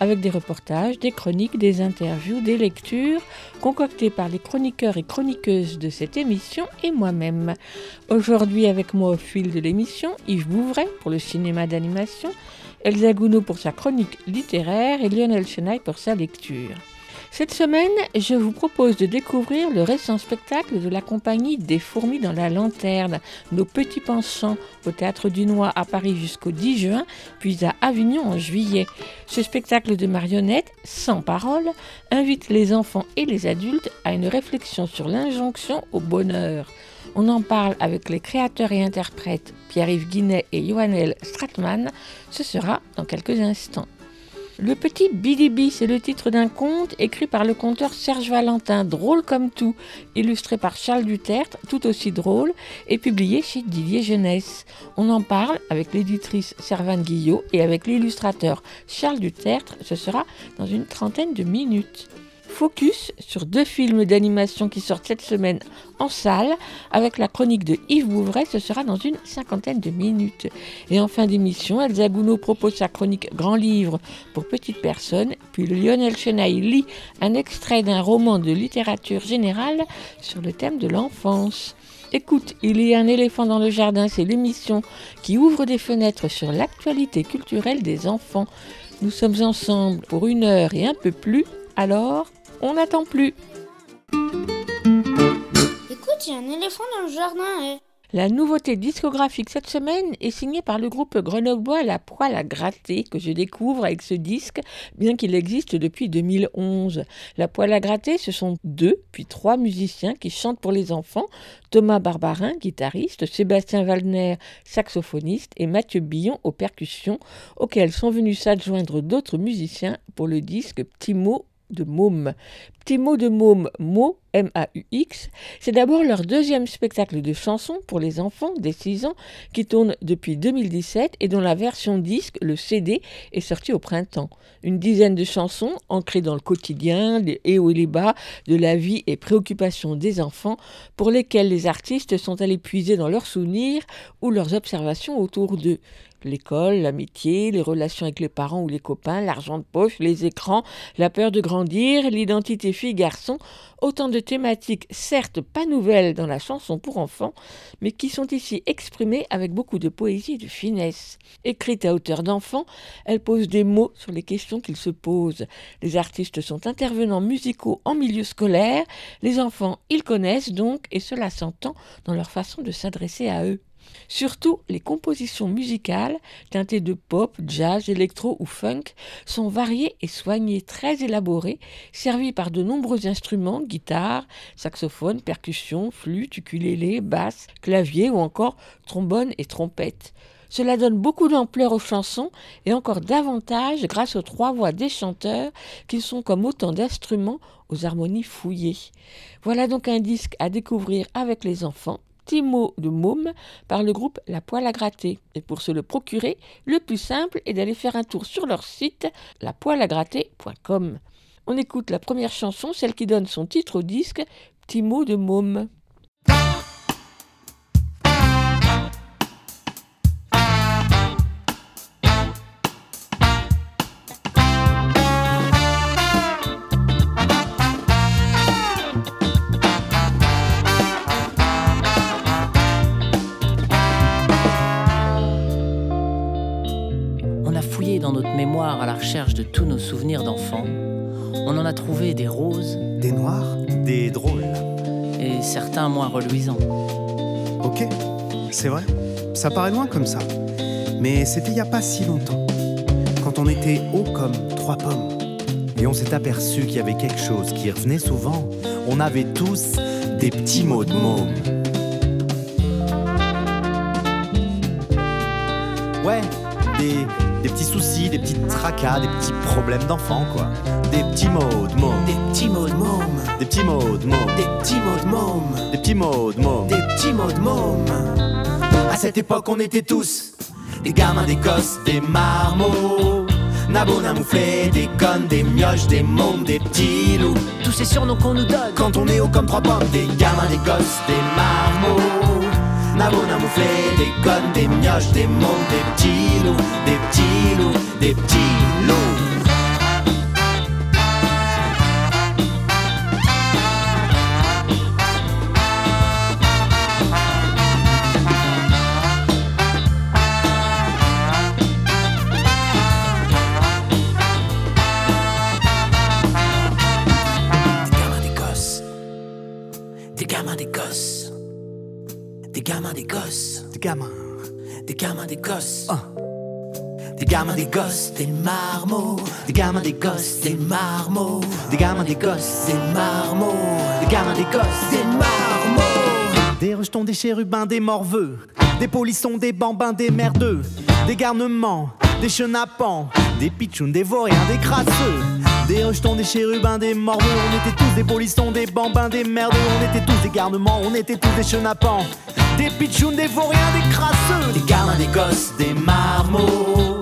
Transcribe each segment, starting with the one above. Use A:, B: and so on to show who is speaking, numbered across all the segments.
A: avec des reportages, des chroniques, des interviews, des lectures, concoctées par les chroniqueurs et chroniqueuses de cette émission et moi-même. Aujourd'hui avec moi au fil de l'émission, Yves Bouvray pour le cinéma d'animation, Elsa Gounod pour sa chronique littéraire et Lionel Chenaille pour sa lecture. Cette semaine, je vous propose de découvrir le récent spectacle de la compagnie des fourmis dans la lanterne, nos petits penchants au Théâtre du Noir à Paris jusqu'au 10 juin, puis à Avignon en juillet. Ce spectacle de marionnettes, sans parole, invite les enfants et les adultes à une réflexion sur l'injonction au bonheur. On en parle avec les créateurs et interprètes Pierre-Yves Guinet et Joannel Stratman. Ce sera dans quelques instants. Le petit Bidibi, c'est le titre d'un conte écrit par le conteur Serge Valentin, drôle comme tout, illustré par Charles Dutertre, tout aussi drôle, et publié chez Didier Jeunesse. On en parle avec l'éditrice Servane Guillot et avec l'illustrateur Charles Dutertre, ce sera dans une trentaine de minutes. Focus sur deux films d'animation qui sortent cette semaine en salle avec la chronique de Yves Bouvray, ce sera dans une cinquantaine de minutes. Et en fin d'émission, Elsa Gounod propose sa chronique Grand livre pour petites personnes, puis Lionel Chenaille lit un extrait d'un roman de littérature générale sur le thème de l'enfance. Écoute, il y a un éléphant dans le jardin, c'est l'émission qui ouvre des fenêtres sur l'actualité culturelle des enfants. Nous sommes ensemble pour une heure et un peu plus, alors on n'attend plus.
B: Écoute, il y a un éléphant dans le jardin. eh.
A: La nouveauté discographique cette semaine est signée par le groupe grenoblois La Poêle à gratter que je découvre avec ce disque, bien qu'il existe depuis 2011. La Poêle à gratter, ce sont deux, puis trois musiciens qui chantent pour les enfants, Thomas Barbarin, guitariste, Sébastien Waldner, saxophoniste, et Mathieu Billon aux percussions, auxquels sont venus s'adjoindre d'autres musiciens pour le disque Petit mot de môme. Petit mot de môme, mot, M-A-U-X, c'est d'abord leur deuxième spectacle de chansons pour les enfants des 6 ans qui tourne depuis 2017 et dont la version disque, le CD, est sortie au printemps. Une dizaine de chansons ancrées dans le quotidien, les hauts et les bas de la vie et préoccupations des enfants pour lesquelles les artistes sont allés puiser dans leurs souvenirs ou leurs observations autour d'eux l'école, l'amitié, les relations avec les parents ou les copains, l'argent de poche, les écrans, la peur de grandir, l'identité fille-garçon, autant de thématiques certes pas nouvelles dans la chanson pour enfants, mais qui sont ici exprimées avec beaucoup de poésie et de finesse. Écrite à hauteur d'enfant, elle pose des mots sur les questions qu'ils se posent. Les artistes sont intervenants musicaux en milieu scolaire, les enfants ils connaissent donc et cela s'entend dans leur façon de s'adresser à eux. Surtout, les compositions musicales, teintées de pop, jazz, électro ou funk, sont variées et soignées, très élaborées, servies par de nombreux instruments, guitare, saxophone, percussion, flûte, ukulélé, basse, clavier ou encore trombone et trompette. Cela donne beaucoup d'ampleur aux chansons et encore davantage grâce aux trois voix des chanteurs qui sont comme autant d'instruments aux harmonies fouillées. Voilà donc un disque à découvrir avec les enfants petit mot de môme par le groupe La Poêle à gratter. Et pour se le procurer, le plus simple est d'aller faire un tour sur leur site lapoêleagratter.com. On écoute la première chanson, celle qui donne son titre au disque, Petit mot de môme.
C: de tous nos souvenirs d'enfants, on en a trouvé des roses,
D: des noirs, des drôles,
C: et certains moins reluisants.
D: Ok, c'est vrai, ça paraît loin comme ça, mais c'était il n'y a pas si longtemps, quand on était haut comme trois pommes, et on s'est aperçu qu'il y avait quelque chose qui revenait souvent. On avait tous des petits mots de môme.
E: Ouais, des des petits soucis, des petits tracas, des petits problèmes d'enfants, quoi. Des petits mots de môme.
F: Des petits mots de môme,
E: Des petits mots de môme.
F: des petits mots de môme,
E: Des petits mots de môme.
F: des petits mots de môme. À cette époque, on était tous des gamins, des gosses, des marmots. Nabo, namouflé, des connes, des mioches, des mômes, des petits loups.
C: Tous ces surnoms qu'on nous donne.
F: Quand on est haut comme trois pommes, des gamins, des gosses, des marmots. Des connes, des mioches, des mômes, des petits loups, des petits loups, des petits loups. Des gamins, des gosses, des marmots. Des gamins, des gosses, des marmots. Des gamins, des gosses, des marmots. Des gamins, des gosses, des marmots.
E: Des rejetons, des chérubins, des morveux. Des polissons, des bambins, des merdeux. Des garnements, des chenapans. Des pitchouns, des vauriens, des crasseux. Des rejetons, des chérubins, des morveux. On était tous des polissons, des bambins, des merdeux. On était tous des garnements, on était tous des chenapans. Des pitchouns, des vauriens, des crasseux.
F: Des gamins, des gosses, des marmots.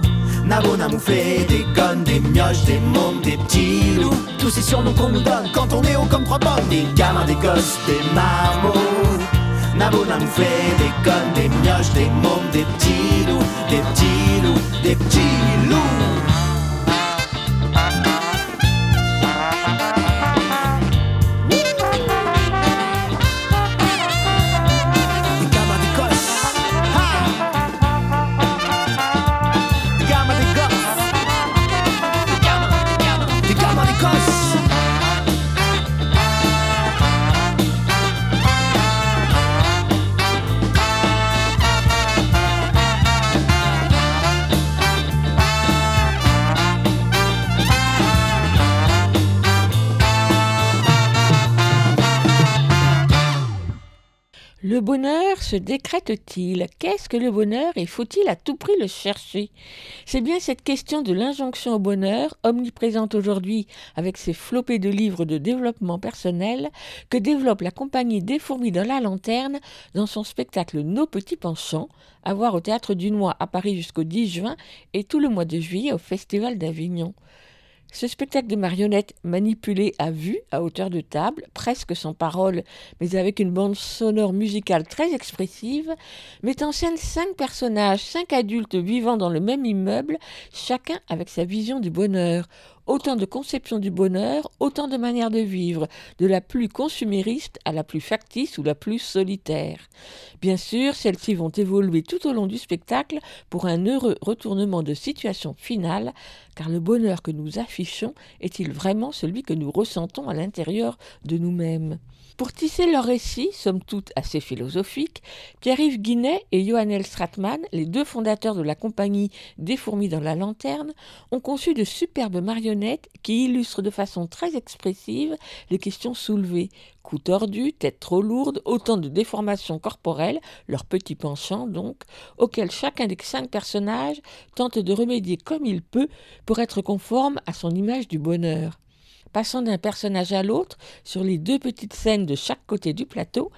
F: Nabo, namouflé, des connes, des mioches, des mômes, des petits loups. Tous ces surnoms qu'on nous donne quand on est haut comme trois pommes. Des gamins, des gosses, des marmots. Nabo, namouflé, des connes, des mioches, des mômes, des petits loups. Des petits loups, des petits loups.
A: Le bonheur se décrète-t-il? Qu'est-ce que le bonheur et faut-il à tout prix le chercher? C'est bien cette question de l'injonction au bonheur, omniprésente aujourd'hui avec ses flopées de livres de développement personnel, que développe la compagnie des fourmis dans la lanterne dans son spectacle Nos petits penchants, à voir au Théâtre du Noix à Paris jusqu'au 10 juin et tout le mois de juillet au Festival d'Avignon. Ce spectacle de marionnettes manipulé à vue, à hauteur de table, presque sans parole, mais avec une bande sonore musicale très expressive, met en scène cinq personnages, cinq adultes vivant dans le même immeuble, chacun avec sa vision du bonheur. Autant de conceptions du bonheur, autant de manières de vivre, de la plus consumériste à la plus factice ou la plus solitaire. Bien sûr, celles-ci vont évoluer tout au long du spectacle pour un heureux retournement de situation finale, car le bonheur que nous affichons est-il vraiment celui que nous ressentons à l'intérieur de nous-mêmes? Pour tisser leur récit, somme toute assez philosophique, Pierre-Yves Guinet et Johannes Stratman, les deux fondateurs de la compagnie Des fourmis dans la lanterne, ont conçu de superbes marionnettes qui illustrent de façon très expressive les questions soulevées. Cou tordu, tête trop lourde, autant de déformations corporelles, leurs petits penchants donc, auxquels chacun des cinq personnages tente de remédier comme il peut pour être conforme à son image du bonheur passant d'un personnage à l'autre sur les deux petites scènes de chaque côté du plateau,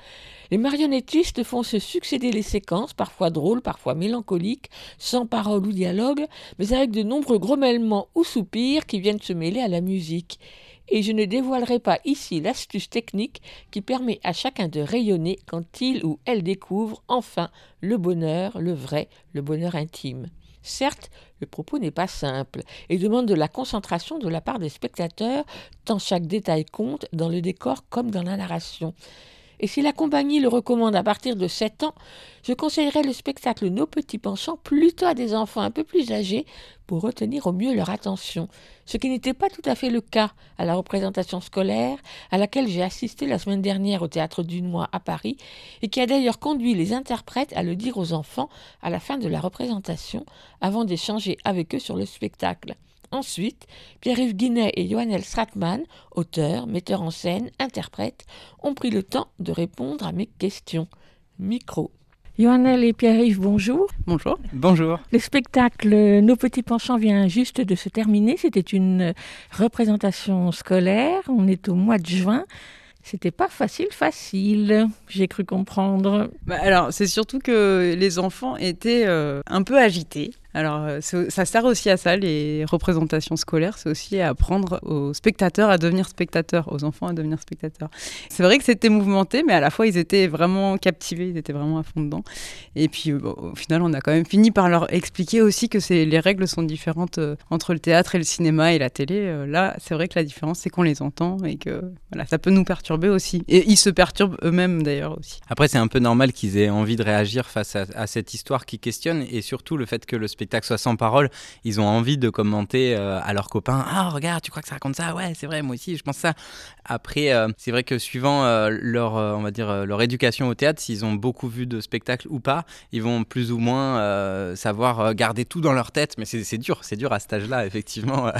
A: les marionnettistes font se succéder les séquences, parfois drôles, parfois mélancoliques, sans parole ou dialogue, mais avec de nombreux grommellements ou soupirs qui viennent se mêler à la musique. Et je ne dévoilerai pas ici l'astuce technique qui permet à chacun de rayonner quand il ou elle découvre enfin le bonheur, le vrai, le bonheur intime. Certes, le propos n'est pas simple et demande de la concentration de la part des spectateurs, tant chaque détail compte dans le décor comme dans la narration. Et si la compagnie le recommande à partir de 7 ans, je conseillerais le spectacle Nos petits penchants plutôt à des enfants un peu plus âgés pour retenir au mieux leur attention, ce qui n'était pas tout à fait le cas à la représentation scolaire à laquelle j'ai assisté la semaine dernière au théâtre du Noix à Paris et qui a d'ailleurs conduit les interprètes à le dire aux enfants à la fin de la représentation avant d'échanger avec eux sur le spectacle. Ensuite, Pierre-Yves Guinet et Johannes Stratman, auteurs, metteurs en scène, interprètes, ont pris le temps de répondre à mes questions. Micro. Joannel et Pierre-Yves, bonjour.
G: Bonjour.
H: Bonjour.
A: Le spectacle Nos petits penchants vient juste de se terminer. C'était une représentation scolaire. On est au mois de juin. C'était pas facile, facile, j'ai cru comprendre.
G: Bah alors, c'est surtout que les enfants étaient euh, un peu agités. Alors, euh, ça sert aussi à ça, les représentations scolaires, c'est aussi à apprendre aux spectateurs à devenir spectateurs, aux enfants à devenir spectateurs. C'est vrai que c'était mouvementé, mais à la fois, ils étaient vraiment captivés, ils étaient vraiment à fond dedans. Et puis, euh, au final, on a quand même fini par leur expliquer aussi que les règles sont différentes euh, entre le théâtre et le cinéma et la télé. là, c'est vrai que la différence, c'est qu'on les entend et que voilà, ça peut nous perturber aussi. Et ils se perturbent eux-mêmes, d'ailleurs, aussi.
H: Après, c'est un peu normal qu'ils aient envie de réagir face à, à cette histoire qui questionne et surtout le fait que le spectacle spectacle soit sans parole, ils ont envie de commenter euh, à leurs copains Ah, regarde, tu crois que ça raconte ça? Ouais, c'est vrai, moi aussi, je pense ça. Après, euh, c'est vrai que suivant euh, leur, on va dire, leur éducation au théâtre, s'ils ont beaucoup vu de spectacles ou pas, ils vont plus ou moins savoir garder tout dans leur tête. Mais c'est dur, c'est dur à cet âge-là, effectivement.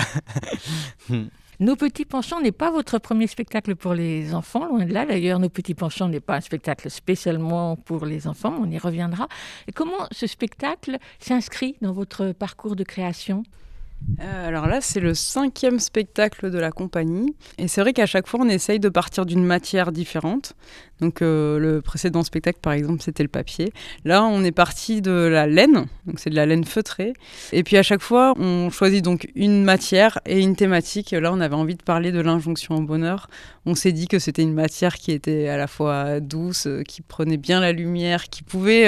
A: Nos Petits Penchants n'est pas votre premier spectacle pour les enfants, loin de là. D'ailleurs, Nos Petits Penchants n'est pas un spectacle spécialement pour les enfants, on y reviendra. Comment ce spectacle s'inscrit dans votre parcours de création?
G: Euh, alors là, c'est le cinquième spectacle de la compagnie. Et c'est vrai qu'à chaque fois, on essaye de partir d'une matière différente. Donc euh, le précédent spectacle, par exemple, c'était le papier. Là, on est parti de la laine, donc c'est de la laine feutrée. Et puis à chaque fois, on choisit donc une matière et une thématique. Là, on avait envie de parler de l'injonction au bonheur. On s'est dit que c'était une matière qui était à la fois douce, euh, qui prenait bien la lumière, qui pouvait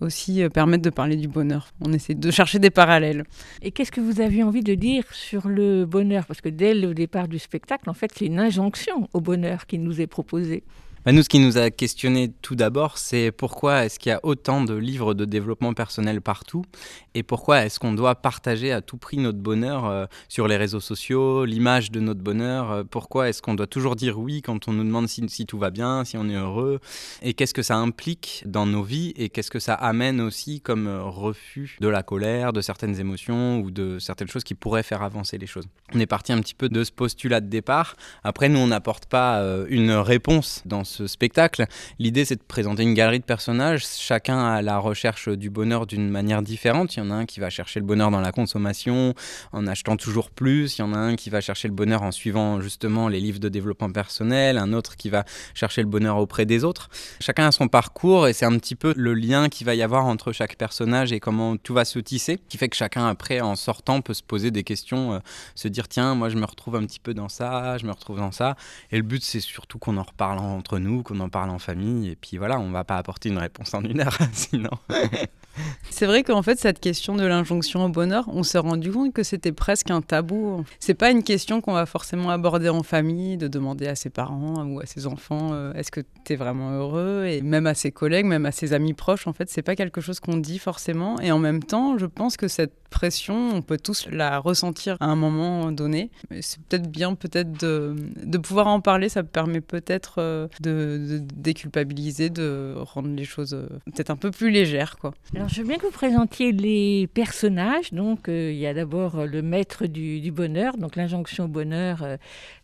G: aussi permettre de parler du bonheur. On essaie de chercher des parallèles.
A: Et qu'est-ce que vous aviez envie de dire sur le bonheur Parce que dès le départ du spectacle, en fait, c'est une injonction au bonheur qui nous est proposée.
H: Bah, nous, ce qui nous a questionné tout d'abord, c'est pourquoi est-ce qu'il y a autant de livres de développement personnel partout et pourquoi est-ce qu'on doit partager à tout prix notre bonheur euh, sur les réseaux sociaux, l'image de notre bonheur, euh, pourquoi est-ce qu'on doit toujours dire oui quand on nous demande si, tout va bien, si on est heureux, et qu'est-ce que ça implique dans nos vies et qu'est-ce que ça amène aussi comme euh, refus de la colère, de certaines émotions ou de certaines choses qui pourraient faire avancer les choses. On est parti un petit peu de ce postulat de départ. Après, nous, on n'apporte pas une réponse dans ce spectacle. L'idée, c'est de présenter une galerie de personnages, chacun à la recherche du bonheur d'une manière différente. Il y en a un qui va chercher le bonheur dans la consommation, en achetant toujours plus. Il y en a un qui va chercher le bonheur en suivant justement les livres de développement personnel, un autre qui va chercher le bonheur auprès des autres. Chacun a son parcours et c'est un petit peu le lien qu'il va y avoir entre chaque personnage et comment tout va se tisser, qui fait que chacun après, en sortant, peut se poser des questions, euh, se dire tiens, moi je me retrouve un petit peu dans ça, je me retrouve dans ça. Et le but, c'est surtout qu'on en reparle entre nous, qu'on en parle en famille. Et puis voilà, on va pas apporter une réponse en une heure, sinon.
G: C'est vrai qu'en fait, cette question de l'injonction au bonheur, on s'est rendu compte que c'était presque un tabou. C'est pas une question qu'on va forcément aborder en famille, de demander à ses parents ou à ses enfants euh, est-ce que tu es vraiment heureux? Et même à ses collègues, même à ses amis proches, en fait, c'est pas quelque chose qu'on dit forcément. Et en même temps, je pense que cette pression, on peut tous la ressentir à un moment donné. C'est peut-être bien peut-être de, de, pouvoir en parler, ça permet peut-être euh, de, déculpabiliser, de rendre les choses euh, peut-être un peu plus légères. Quoi.
A: Alors je veux bien que vous présentiez les personnages. Donc euh, il y a d'abord le maître du, du bonheur, donc l'injonction au bonheur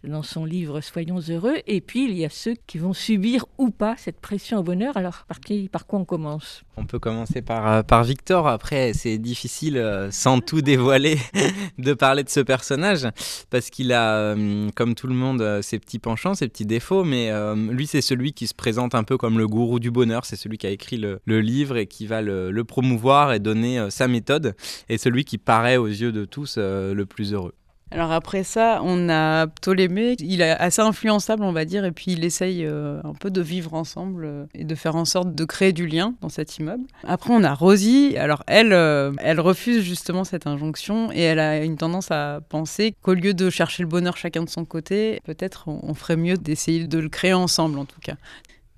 A: dans son livre Soyons heureux. Et puis il y a ceux qui vont subir ou pas cette pression au bonheur. Alors par, qui, par quoi on commence?
H: On peut commencer par, par Victor. Après c'est difficile sans tout dévoiler, de parler de ce personnage, parce qu'il a, euh, comme tout le monde, euh, ses petits penchants, ses petits défauts, mais euh, lui, c'est celui qui se présente un peu comme le gourou du bonheur, c'est celui qui a écrit le, livre et qui va le, le promouvoir et donner sa méthode, et celui qui paraît aux yeux de tous le plus heureux.
G: Alors après ça, on a Ptolémée, il est assez influençable, on va dire, et puis il essaye euh, un peu de vivre ensemble euh, et de faire en sorte de créer du lien dans cet immeuble. Après, on a Rosie, alors elle, euh, elle refuse justement cette injonction et elle a une tendance à penser qu'au lieu de chercher le bonheur chacun de son côté, peut-être on ferait mieux d'essayer de le créer ensemble en tout cas.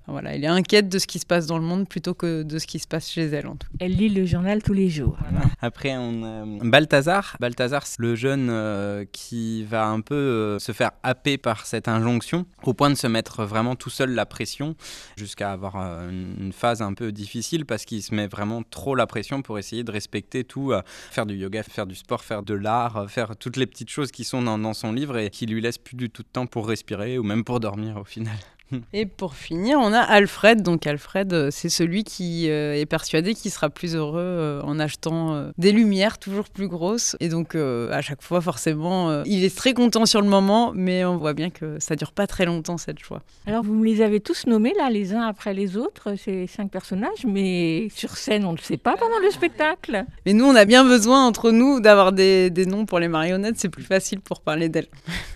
G: Voilà, elle est inquiète de ce qui se passe dans le monde plutôt que de ce qui se passe chez elle. En tout
A: Elle lit le journal tous les jours.
H: Après, on a Balthazar. Balthazar, c'est le jeune euh, qui va un peu euh, se faire happer par cette injonction, au point de se mettre vraiment tout seul la pression, jusqu'à avoir euh, une phase un peu difficile parce qu'il se met vraiment trop la pression pour essayer de respecter tout, faire du yoga, faire du sport, faire de l'art, faire toutes les petites choses qui sont dans, dans son livre et qui lui laissent plus du tout de temps pour respirer ou même pour dormir au final.
G: Et pour finir, on a Alfred. Donc Alfred, euh, c'est celui qui euh, est persuadé qu'il sera plus heureux euh, en achetant des lumières toujours plus grosses. Et donc à chaque fois, forcément, il est très content sur le moment, mais on voit bien que ça dure pas très longtemps cette joie.
I: Alors vous me les avez tous nommés là, les uns après les autres, ces cinq personnages, mais sur scène, on ne le sait pas pendant le spectacle.
G: Mais nous, on a bien besoin entre nous d'avoir des, des noms pour les marionnettes. C'est plus facile pour parler d'elles.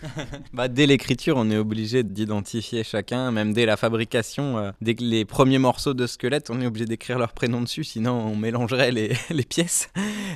H: bah, dès l'écriture, on est obligé d'identifier chacun, même dès la fabrication dès que les premiers morceaux de squelette, on est obligé d'écrire leur prénom dessus, sinon on mélangerait les, pièces.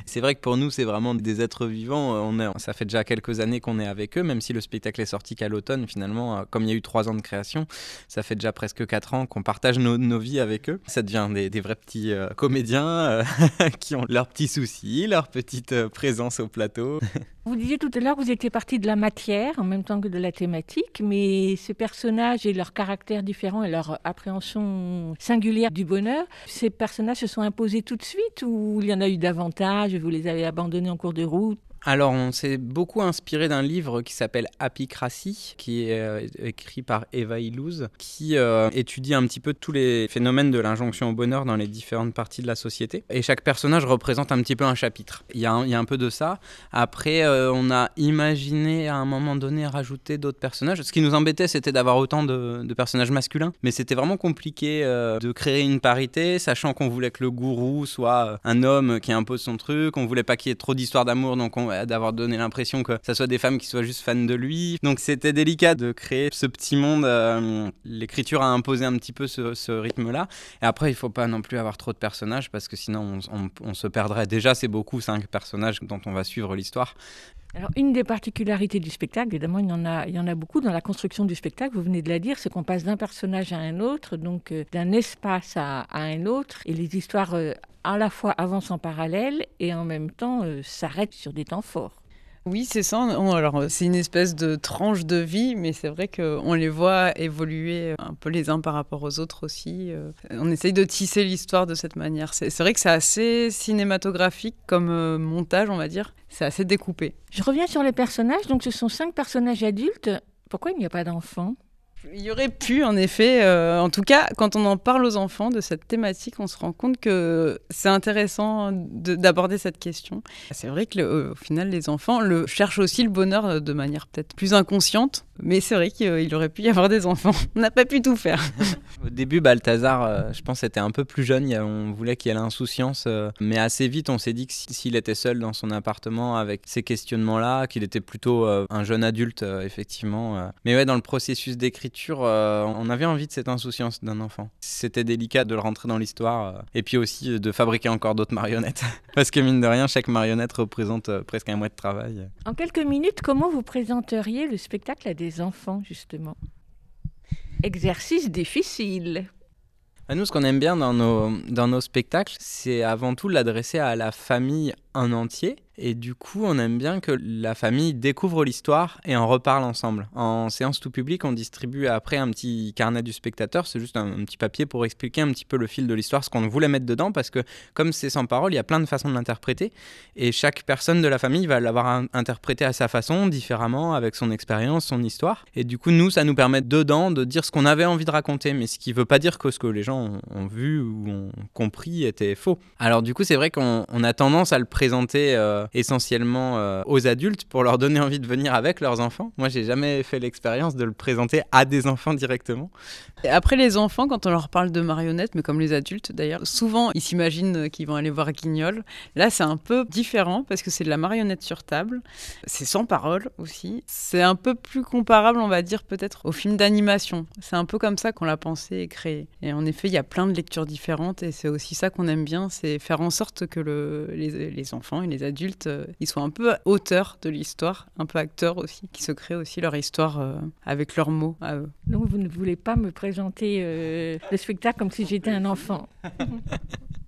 H: C'est vrai que pour nous, c'est vraiment des êtres vivants. On est, ça fait déjà quelques années qu'on est avec eux, même si le spectacle est sorti qu'à l'automne, finalement, comme il y a eu trois ans de création, ça fait déjà presque quatre ans qu'on partage nos, vies avec eux. Ça devient des, vrais petits euh, comédiens euh, qui ont leurs petits soucis, leur petite euh, présence au plateau.
I: Vous disiez tout à l'heure que vous étiez parti de la matière en même temps que de la thématique, mais ces personnages et leurs caractères différents et leur appréhension singulière du bonheur, ces personnages se sont imposés tout de suite ou il y en a eu davantage, vous les avez abandonnés en cours de route?
H: Alors, on s'est beaucoup inspiré d'un livre qui s'appelle Apicratie, qui est euh, écrit par Eva Illouz, qui euh, étudie un petit peu tous les phénomènes de l'injonction au bonheur dans les différentes parties de la société. Et chaque personnage représente un petit peu un chapitre. Il y a un, peu de ça. Après, euh, on a imaginé à un moment donné rajouter d'autres personnages. Ce qui nous embêtait, c'était d'avoir autant de, personnages masculins. Mais c'était vraiment compliqué de créer une parité, sachant qu'on voulait que le gourou soit un homme qui impose son truc. On voulait pas qu'il y ait trop d'histoires d'amour, donc on d'avoir donné l'impression que ça soit des femmes qui soient juste fans de lui. Donc c'était délicat de créer ce petit monde. Euh, l'écriture a imposé un petit peu ce, rythme-là. Et après, il faut pas non plus avoir trop de personnages parce que sinon on, se perdrait. Déjà, c'est beaucoup cinq personnages dont on va suivre l'histoire.
I: Alors, une des particularités du spectacle, évidemment, il y, en a, il y en a beaucoup dans la construction du spectacle, vous venez de la dire, c'est qu'on passe d'un personnage à un autre, donc euh, d'un espace à, un autre, et les histoires euh, à la fois avancent en parallèle et en même temps euh, s'arrêtent sur des temps forts.
G: Oui, c'est ça. alors, c'est une espèce de tranche de vie, mais c'est vrai qu'on les voit évoluer un peu les uns par rapport aux autres aussi. Euh. On essaye de tisser l'histoire de cette manière. C'est vrai que c'est assez cinématographique comme euh, montage, on va dire. C'est assez découpé.
I: Je reviens sur les personnages. Donc, ce sont cinq personnages adultes. Pourquoi il n'y a pas d'enfants?
G: Il y aurait pu, en effet. Euh, en tout cas, quand on en parle aux enfants de cette thématique, on se rend compte que c'est intéressant d'aborder cette question. C'est vrai que, au final, les enfants cherchent aussi le bonheur de manière peut-être plus inconsciente, mais c'est vrai qu'il aurait pu y avoir des enfants. On n'a pas pu tout faire.
H: Au début, Balthazar, euh, je pense, était un peu plus jeune. On voulait qu'il ait l'insouciance, mais assez vite, on s'est dit que s'il était seul dans son appartement avec ces questionnements-là, qu'il était plutôt un jeune adulte, effectivement. Mais ouais, dans le processus d'écriture, euh, on avait envie de cette insouciance d'un enfant. C'était délicat de le rentrer dans l'histoire euh, et puis aussi de fabriquer encore d'autres marionnettes. Parce que mine de rien, chaque marionnette représente euh, presque un mois de travail.
I: En quelques minutes, comment vous présenteriez le spectacle à des enfants, justement Exercice difficile.
H: Nous, ce qu'on aime bien dans nos, dans nos spectacles, c'est avant tout l'adresser à la famille en entier et du coup, on aime bien que la famille découvre l'histoire et en reparle ensemble. En séance tout public, on distribue après un petit carnet du spectateur. C'est juste un, petit papier pour expliquer un petit peu le fil de l'histoire, ce qu'on voulait mettre dedans, parce que comme c'est sans parole, il y a plein de façons de l'interpréter. Et chaque personne de la famille va l'avoir interprété à sa façon, différemment, avec son expérience, son histoire. Et du coup, nous, ça nous permet dedans de dire ce qu'on avait envie de raconter, mais ce qui ne veut pas dire que ce que les gens ont, vu ou ont compris était faux. Alors du coup, c'est vrai qu'on a tendance à le présenter. Euh, essentiellement euh, aux adultes pour leur donner envie de venir avec leurs enfants. Moi, j'ai jamais fait l'expérience de le présenter à des enfants directement.
G: Après, les enfants, quand on leur parle de marionnettes, mais comme les adultes d'ailleurs, souvent ils s'imaginent qu'ils vont aller voir Guignol. Là, c'est un peu différent parce que c'est de la marionnette sur table. C'est sans parole aussi. C'est un peu plus comparable, on va dire, peut-être au film d'animation. C'est un peu comme ça qu'on l'a pensé et créé. Et en effet, il y a plein de lectures différentes et c'est aussi ça qu'on aime bien, c'est faire en sorte que le, les, les enfants et les adultes euh, ils sont un peu auteurs de l'histoire, un peu acteurs aussi, qui se créent aussi leur histoire euh, avec leurs mots à eux.
I: Donc vous ne voulez pas me présenter euh, le spectacle comme si j'étais un enfant?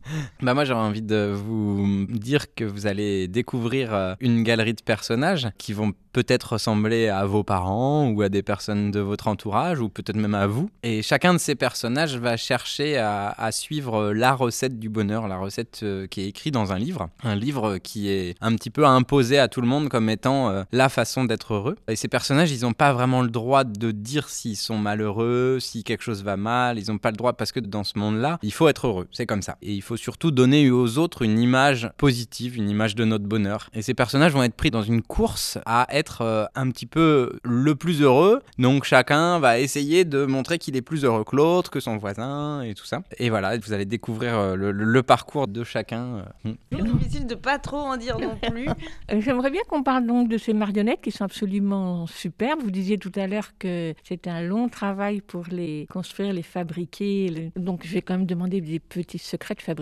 H: Bah moi j'aurais envie de vous dire que vous allez découvrir une galerie de personnages qui vont peut-être ressembler à vos parents ou à des personnes de votre entourage ou peut-être même à vous. Et chacun de ces personnages va chercher à, à suivre la recette du bonheur, la recette euh, qui est écrite dans un livre. Un livre qui est un petit peu imposé à tout le monde comme étant euh, la façon d'être heureux. Et ces personnages, ils n'ont pas vraiment le droit de dire s'ils sont malheureux, si quelque chose va mal. Ils n'ont pas le droit parce que dans ce monde-là, il faut être heureux. C'est comme ça. Et il faut surtout donner aux autres une image positive, une image de notre bonheur. Et ces personnages vont être pris dans une course à être euh, un petit peu le plus heureux. Donc chacun va essayer de montrer qu'il est plus heureux que l'autre, que son voisin et tout ça. Et voilà, vous allez découvrir euh, le, le parcours de chacun. euh.
G: C'est difficile de pas trop en dire non plus.
A: J'aimerais bien qu'on parle donc de ces marionnettes qui sont absolument superbes. Vous disiez tout à l'heure que c'était un long travail pour les construire, les fabriquer. Donc je vais quand même demander des petits secrets de fabrication.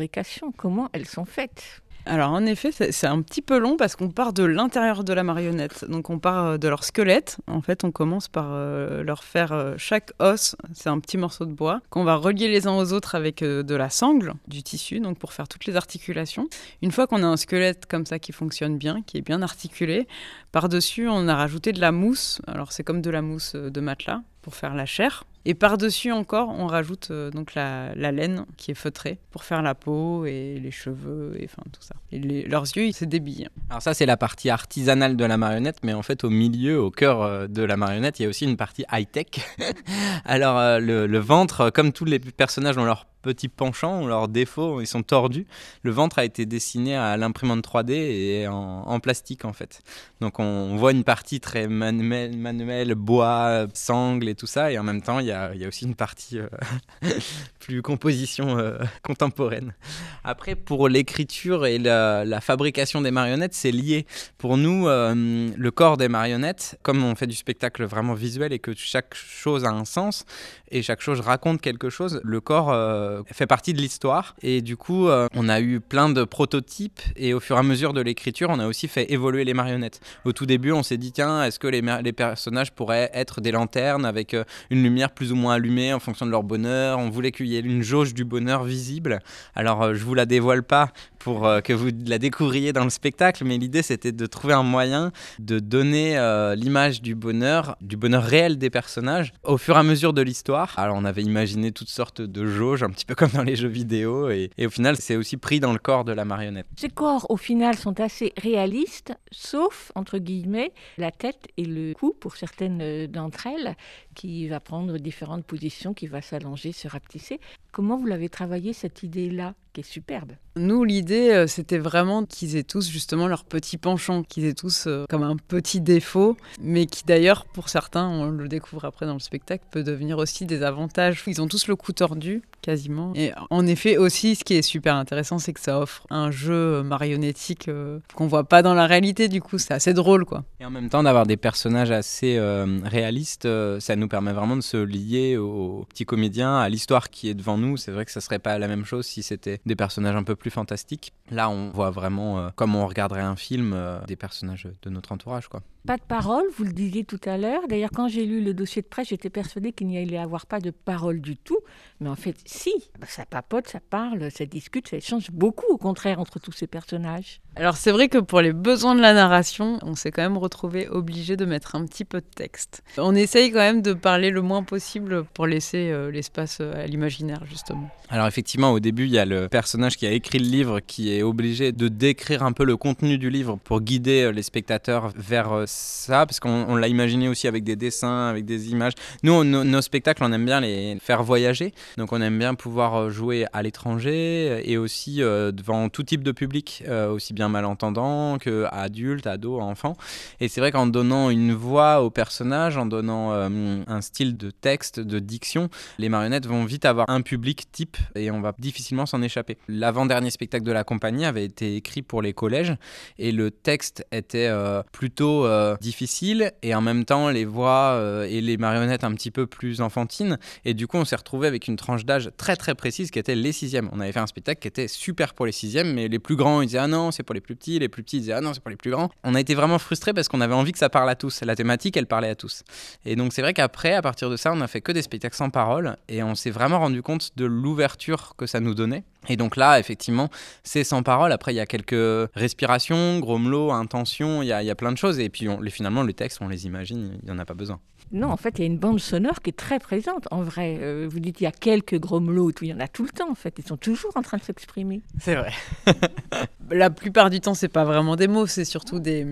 A: Comment elles sont faites?
G: Alors en effet, c'est un petit peu long parce qu'on part de l'intérieur de la marionnette. Donc on part euh, de leur squelette. En fait, on commence par euh, leur faire euh, chaque os, c'est un petit morceau de bois qu'on va relier les uns aux autres avec de la sangle, du tissu, donc pour faire toutes les articulations. Une fois qu'on a un squelette comme ça qui fonctionne bien, qui est bien articulé, par-dessus on a rajouté de la mousse. Alors c'est comme de la mousse de matelas pour faire la chair. Et par-dessus encore, on rajoute euh, donc la, la laine qui est feutrée pour faire la peau et les cheveux et enfin tout ça. Et leurs yeux, c'est des billes.
H: Alors ça c'est la partie artisanale de la marionnette, mais en fait au milieu, au cœur euh, de la marionnette, il y a aussi une partie high-tech. Alors euh, le, le ventre, comme tous les personnages ont leur petits penchants, leurs défauts, ils sont tordus. Le ventre a été dessiné à l'imprimante 3D et en, plastique en fait. Donc on voit une partie très manuelle, manuelle bois, sangle et tout ça, et en même temps il y a, il y a aussi une partie euh, plus composition euh, contemporaine. Après, pour l'écriture et la, fabrication des marionnettes, c'est lié. Pour nous, euh, le corps des marionnettes, comme on fait du spectacle vraiment visuel et que chaque chose a un sens et chaque chose raconte quelque chose, le corps euh, fait partie de l'histoire. Et du coup, on a eu plein de prototypes et au fur et à mesure de l'écriture, on a aussi fait évoluer les marionnettes. Au tout début, on s'est dit, tiens, est-ce que les, les personnages pourraient être des lanternes avec une lumière plus ou moins allumée en fonction de leur bonheur? On voulait qu'il y ait une jauge du bonheur visible. Alors, euh, je vous la dévoile pas pour euh, que vous la découvriez dans le spectacle, mais l'idée c'était de trouver un moyen de donner euh, l'image du bonheur, du bonheur réel des personnages au fur et à mesure de l'histoire. Alors, on avait imaginé toutes sortes de jauges, un petit peu comme dans les jeux vidéo, et, et au final, c'est aussi pris dans le corps de la marionnette.
A: Ces corps, au final, sont assez réalistes, sauf, entre guillemets, la tête et le cou pour certaines euh, d'entre elles, qui va prendre différentes positions, qui va s'allonger, se rapetisser. Comment vous l'avez travaillé, cette idée-là, qui est superbe
G: Nous, l'idée, euh, c'était vraiment qu'ils aient tous justement leur petit penchant, qu'ils aient tous euh, comme un petit défaut, mais qui d'ailleurs, pour certains, on le découvre après dans le spectacle, peut devenir aussi des avantages. Ils ont tous le cou tordu, quasiment. Et en effet, aussi, ce qui est super intéressant, c'est que ça offre un jeu marionnettique euh, qu'on voit pas dans la réalité, du coup, c'est assez drôle, quoi.
H: Et en même temps, d'avoir des personnages assez euh, réalistes, euh, ça nous permet vraiment de se lier aux petits comédiens, à l'histoire qui est devant nous. C'est vrai que ça serait pas la même chose si c'était des personnages un peu plus fantastiques. Là, on voit vraiment, euh, comme on regarderait un film, euh, des personnages de notre entourage, quoi.
A: Pas de parole, vous le disiez tout à l'heure. D'ailleurs, quand j'ai lu le dossier de presse, j'étais persuadée qu'il n'y allait avoir pas de parole du tout. Mais en fait, si, ça papote, ça parle, ça discute, ça échange beaucoup, au contraire, entre tous ces personnages.
G: Alors c'est vrai que pour les besoins de la narration, on s'est quand même retrouvé obligé de mettre un petit peu de texte. On essaye quand même de parler le moins possible pour laisser euh, l'espace euh, à l'imaginaire justement.
H: Alors effectivement, au début, il y a le personnage qui a écrit le livre qui est obligé de décrire un peu le contenu du livre pour guider euh, les spectateurs vers ça, parce qu'on on l'a imaginé aussi avec des dessins, avec des images. Nous, nos, spectacles, on aime bien les faire voyager, donc on aime bien pouvoir jouer à l'étranger et aussi devant tout type de public, aussi bien malentendants que adultes, ados, enfants. Et c'est vrai qu'en donnant une voix au personnage, en donnant euh, un style de texte, de diction, les marionnettes vont vite avoir un public type et on va difficilement s'en échapper. L'avant-dernier spectacle de la compagnie avait été écrit pour les collèges et le texte était euh, plutôt euh, difficile et en même temps les voix et les marionnettes un petit peu plus enfantines et du coup on s'est retrouvé avec une tranche d'âge très très précise qui était les sixièmes. On avait fait un spectacle qui était super pour les sixièmes mais les plus grands ils disaient ah non c'est pour les plus petits, les plus petits disaient ah non c'est pour les plus grands. On a été vraiment frustrés parce qu'on avait envie que ça parle à tous. La thématique elle parlait à tous. Et donc c'est vrai qu'après, à partir de ça, on a fait que des spectacles sans parole et on s'est vraiment rendu compte de l'ouverture que ça nous donnait. Et donc là, effectivement, c'est sans parole. Après, il y a quelques respirations, gros mots, intentions, il y a, plein de choses. Et puis finalement, les textes, on les imagine, il n'y en a pas besoin.
I: Non, en fait, il y a une bande sonore qui est très présente, en vrai. Euh, vous dites, il y a quelques grommelots, il y en a tout le temps, en fait. Ils sont toujours en train de s'exprimer.
G: C'est vrai. La plupart du temps, c'est pas vraiment des mots, c'est surtout des...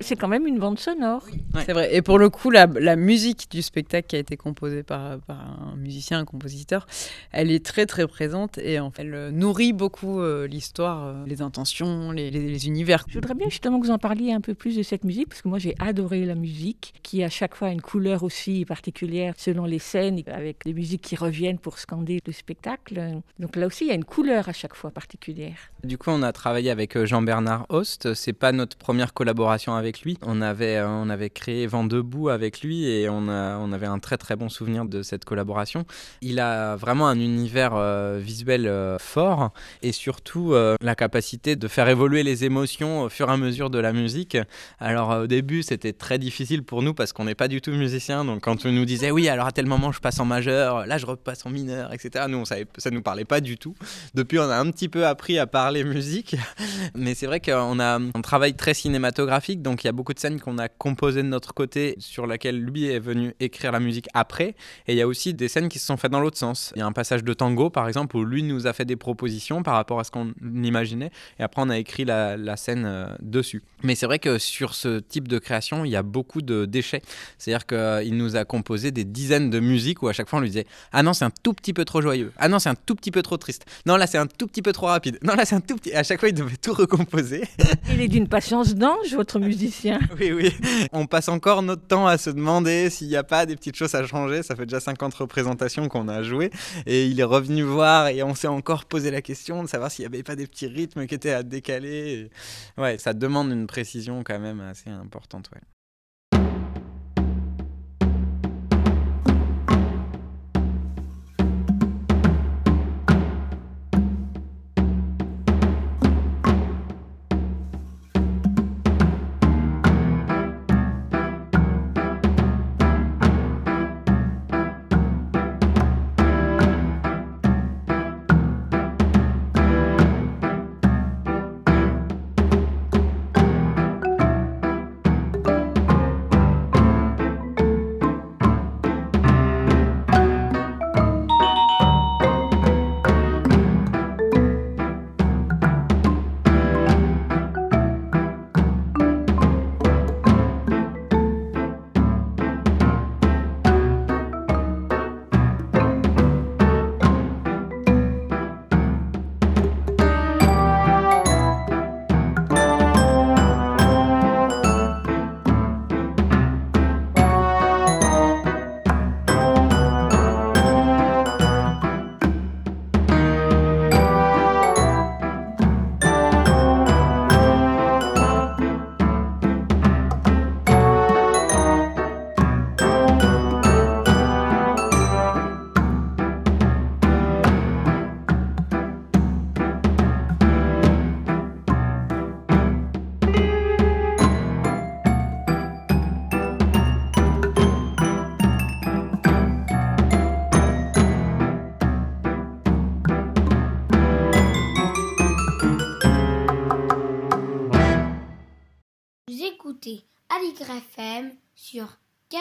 I: C'est quand même une bande sonore.
G: C'est vrai. Et pour le coup, la, la, musique du spectacle qui a été composée par, par, un musicien, un compositeur, elle est très, très présente et en fait, elle nourrit beaucoup euh, l'histoire, euh, les intentions, les, les, univers.
I: Je voudrais bien justement que vous en parliez un peu plus de cette musique, parce que moi, j'ai adoré la musique, qui à chaque fois a une couleur aussi particulière selon les scènes, avec des musiques qui reviennent pour scander le spectacle. Donc là aussi, il y a une couleur à chaque fois particulière.
H: Du coup, on a travaillé avec euh, Jean-Bernard Host. C'est pas notre première collaboration avec lui. On avait, euh, on avait créé Vent debout avec lui et on, a, on avait un très très bon souvenir de cette collaboration. Il a vraiment un univers euh, visuel fort et surtout la capacité de faire évoluer les émotions au fur et à mesure de la musique. Alors au début, c'était très difficile pour nous parce qu'on n'est pas du tout musicien. Donc quand on nous disait oui, alors à tel moment je passe en majeur, là je repasse en mineur, etc. Nous, on savait, ça nous parlait pas du tout. Depuis, on a un petit peu appris à parler musique, mais c'est vrai qu'on a un travail très cinématographique. Donc il y a beaucoup de scènes qu'on a composées de notre côté, sur laquelle lui est venu écrire la musique après. Et il y a aussi des scènes qui se sont faites dans l'autre sens. Il y a un passage de tango, par exemple, où lui nous a fait des propositions par rapport à ce qu'on imaginait, et après on a écrit la, scène euh, dessus. Mais c'est vrai que sur ce type de création, il y a beaucoup de déchets. C'est-à-dire qu'il nous a composé des dizaines de musiques où à chaque fois on lui disait Ah non, c'est un tout petit peu trop joyeux. Ah non, c'est un tout petit peu trop triste. Non, là, c'est un tout petit peu trop rapide. Non, là, c'est un tout petit. À chaque fois, il devait tout recomposer.
I: Il est d'une patience d'ange, votre musicien.
H: oui, oui. On passe encore notre temps à se demander s'il n'y a pas des petites choses à changer. Ça fait déjà 50 représentations qu'on a jouées. Et il est revenu voir et on s'est encore posé la question de savoir s'il n'y avait pas des petits rythmes qui étaient à décaler. Ouais, ça demande une précision quand même assez importante. Ouais.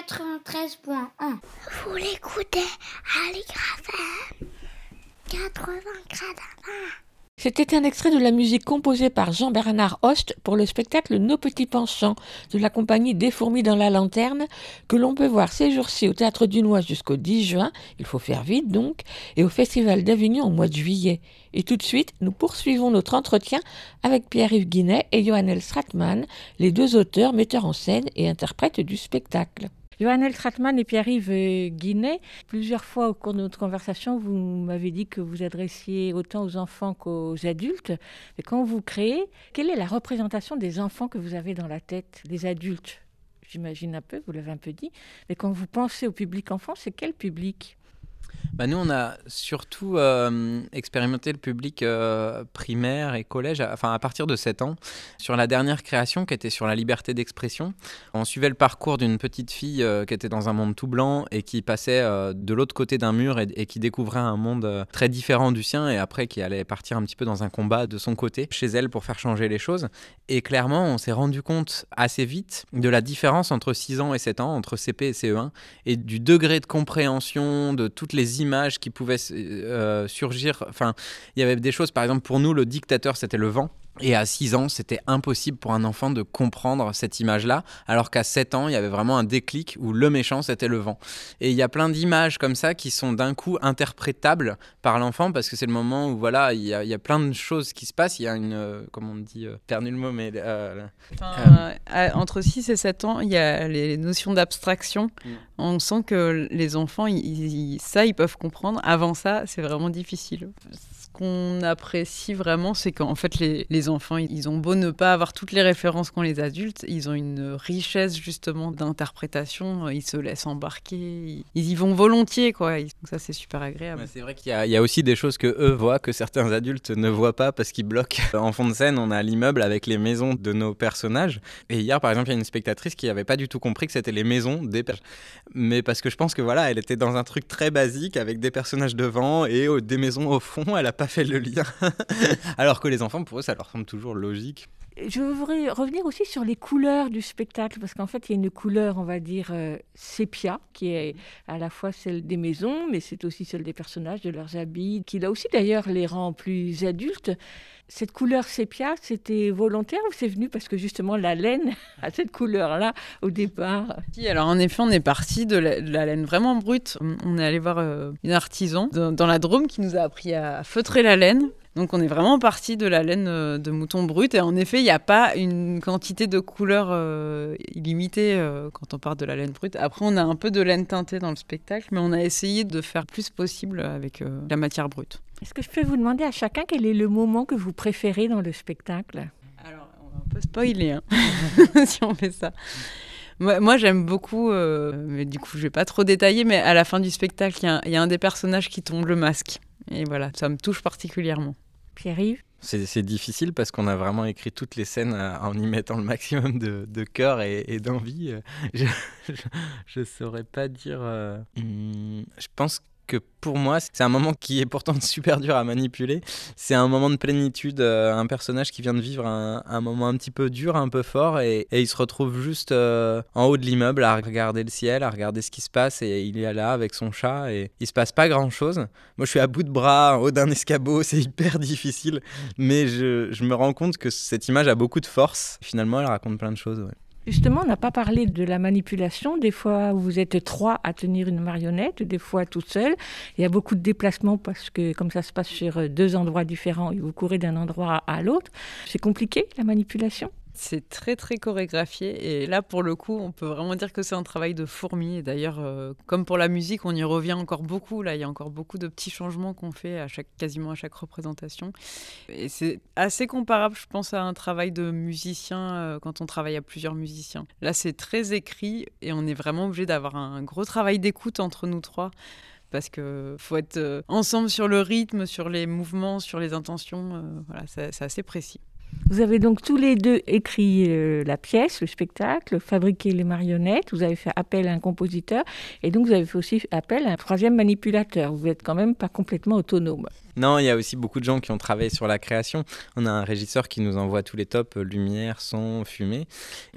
J: 93.1.
K: Vous l'écoutez à FM 80
I: C'était un extrait de la musique composée par Jean-Bernard Host pour le spectacle Nos Petits Penchants de la compagnie Des Fourmis dans la Lanterne que l'on peut voir ces jours-ci au Théâtre du Noir jusqu'au 10 juin, il faut faire vite donc, et au Festival d'Avignon au mois de juillet. Et tout de suite, nous poursuivons notre entretien avec Pierre-Yves Guinet et Johannes Stratman, les deux auteurs, metteurs en scène et interprètes du spectacle. Johannes Stratman et Pierre-Yves Guinet, plusieurs fois au cours de notre conversation, vous m'avez dit que vous adressiez autant aux enfants qu'aux adultes. Mais quand vous créez, quelle est la représentation des enfants que vous avez dans la tête, des adultes? J'imagine un peu, vous l'avez un peu dit. Mais quand vous pensez au public enfant, c'est quel public?
H: Bah nous, on a surtout euh, expérimenté le public euh, primaire et collège, enfin à partir de 7 ans, sur la dernière création qui était sur la liberté d'expression. On suivait le parcours d'une petite fille euh, qui était dans un monde tout blanc et qui passait de l'autre côté d'un mur et, et, qui découvrait un monde très différent du sien et après qui allait partir un petit peu dans un combat de son côté chez elle pour faire changer les choses. Et clairement, on s'est rendu compte assez vite de la différence entre 6 ans et 7 ans, entre CP et CE1, et du degré de compréhension de toutes les images qui pouvaient euh, surgir. Enfin, il y avait des choses, par exemple, pour nous, le dictateur, c'était le vent. Et à 6 ans, c'était impossible pour un enfant de comprendre cette image-là, alors qu'à 7 ans, il y avait vraiment un déclic où le méchant, c'était le vent. Et il y a plein d'images comme ça qui sont d'un coup interprétables par l'enfant, parce que c'est le moment où, voilà, il y, a, il y, a, plein de choses qui se passent. Il y a une, euh, comment on dit, euh, perdu le mot, mais... Euh,
G: entre 6 et 7 ans, il y a les notions d'abstraction. Mm. On sent que les enfants, ça, ils peuvent comprendre. Avant ça, c'est vraiment difficile qu'on apprécie vraiment, c'est qu'en fait, les, les, enfants, ils ont beau ne pas avoir toutes les références qu'ont les adultes, ils ont une richesse justement d'interprétation, ils se laissent embarquer, ils, y vont volontiers, quoi. Donc ça, c'est super agréable.
H: c'est vrai qu'il y, y, a aussi des choses que eux voient que certains adultes ne voient pas parce qu'ils bloquent. En fond de scène, on a l'immeuble avec les maisons de nos personnages. Et hier, par exemple, il y a une spectatrice qui n'avait pas du tout compris que c'était les maisons des personnages. Mais parce que je pense que voilà, elle était dans un truc très basique avec des personnages devant et euh, des maisons au fond. Elle a fait le lien. Alors que les enfants, pour eux, ça leur semble toujours logique.
I: Je voudrais revenir aussi sur les couleurs du spectacle, parce qu'en fait, il y a une couleur, on va dire, euh, sépia, qui est à la fois celle des maisons, mais c'est aussi celle des personnages, de leurs habits, qui là aussi d'ailleurs les rend plus adultes. Cette couleur sépia, c'était volontaire ou c'est venu parce que justement la laine a cette couleur-là au départ?
G: Alors en effet, on est parti de la, laine vraiment brute. On est allé voir euh, une artisan dans, la Drôme qui nous a appris à feutrer la laine donc on est vraiment parti de la laine euh, de mouton brut et en effet il n'y a pas une quantité de couleurs euh, illimitée euh, quand on part de la laine brute. Après on a un peu de laine teintée dans le spectacle mais on a essayé de faire plus possible avec la matière brute.
I: Est-ce que je peux vous demander à chacun quel est le moment que vous préférez dans le spectacle?
G: Alors on va un peu spoiler hein, si on fait ça. Moi, j'aime beaucoup, mais du coup, je vais pas trop détailler, mais à la fin du spectacle, il y, a un des personnages qui tombe le masque. Et voilà, ça me touche particulièrement.
I: Pierre-Yves?
H: C'est difficile parce qu'on a vraiment écrit toutes les scènes euh, en y mettant le maximum de, cœur et, d'envie. Je ne saurais pas dire. Euh, hmm, je pense que pour moi, c'est un moment qui est pourtant super dur à manipuler. C'est un moment de plénitude, euh, un personnage qui vient de vivre un, moment un petit peu dur, un peu fort, et, il se retrouve juste euh, en haut de l'immeuble à regarder le ciel, à regarder ce qui se passe, et il est là avec son chat, et il se passe pas grand chose. Moi, je suis à bout de bras, en haut d'un escabeau, c'est hyper difficile, mais je, me rends compte que cette image a beaucoup de force. Finalement, elle raconte plein de choses.
I: Justement, on n'a pas parlé de la manipulation. Des fois, vous êtes trois à tenir une marionnette, des fois toute seule. Il y a beaucoup de déplacements parce que, comme ça se passe sur deux endroits différents, vous courez d'un endroit à l'autre. C'est compliqué, la manipulation?
G: C'est très très chorégraphié et là pour le coup on peut vraiment dire que c'est un travail de fourmi et d'ailleurs euh, comme pour la musique on y revient encore beaucoup là il y a encore beaucoup de petits changements qu'on fait à chaque quasiment à chaque représentation et c'est assez comparable je pense à un travail de musicien euh, quand on travaille à plusieurs musiciens là c'est très écrit et on est vraiment obligé d'avoir un gros travail d'écoute entre nous trois parce que faut être euh, ensemble sur le rythme, sur les mouvements, sur les intentions. voilà, c'est assez précis.
I: Vous avez donc tous les deux écrit euh, la pièce, le spectacle, fabriqué les marionnettes, vous avez fait appel à un compositeur et donc vous avez fait aussi appel à un troisième manipulateur. Vous n'êtes quand même pas complètement autonome.
H: Non, il y a aussi beaucoup de gens qui ont travaillé sur la création. On a un régisseur qui nous envoie tous les tops, euh, lumière, son, fumée.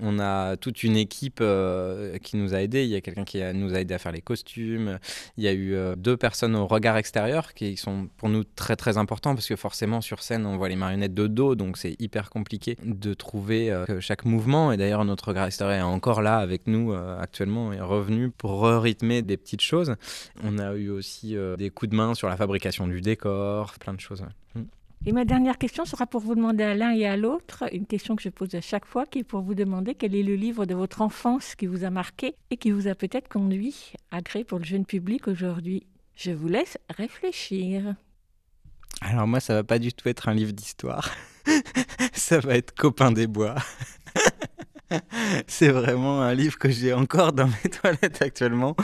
H: On a toute une équipe euh, qui nous a aidés. Il y a quelqu'un qui nous a aidé à faire les costumes. Il y a eu euh, deux personnes au regard extérieur qui sont pour nous très très importants parce que forcément sur scène on voit les marionnettes de dos, donc c'est hyper compliqué de trouver chaque mouvement. Et d'ailleurs notre regard extérieur est encore là avec nous actuellement, est revenu pour rythmer des petites choses. On a eu aussi des coups de main sur la fabrication du décor plein de choses. Mm.
I: Et ma dernière question sera pour vous demander à l'un et à l'autre, une question que je pose à chaque fois, qui est pour vous demander quel est le livre de votre enfance qui vous a marqué et qui vous a peut-être conduit à créer pour le jeune public aujourd'hui. Je vous laisse réfléchir.
H: Alors moi, ça va pas du tout être un livre d'histoire. ça va être Copain des bois. C'est vraiment un livre que j'ai encore dans mes toilettes actuellement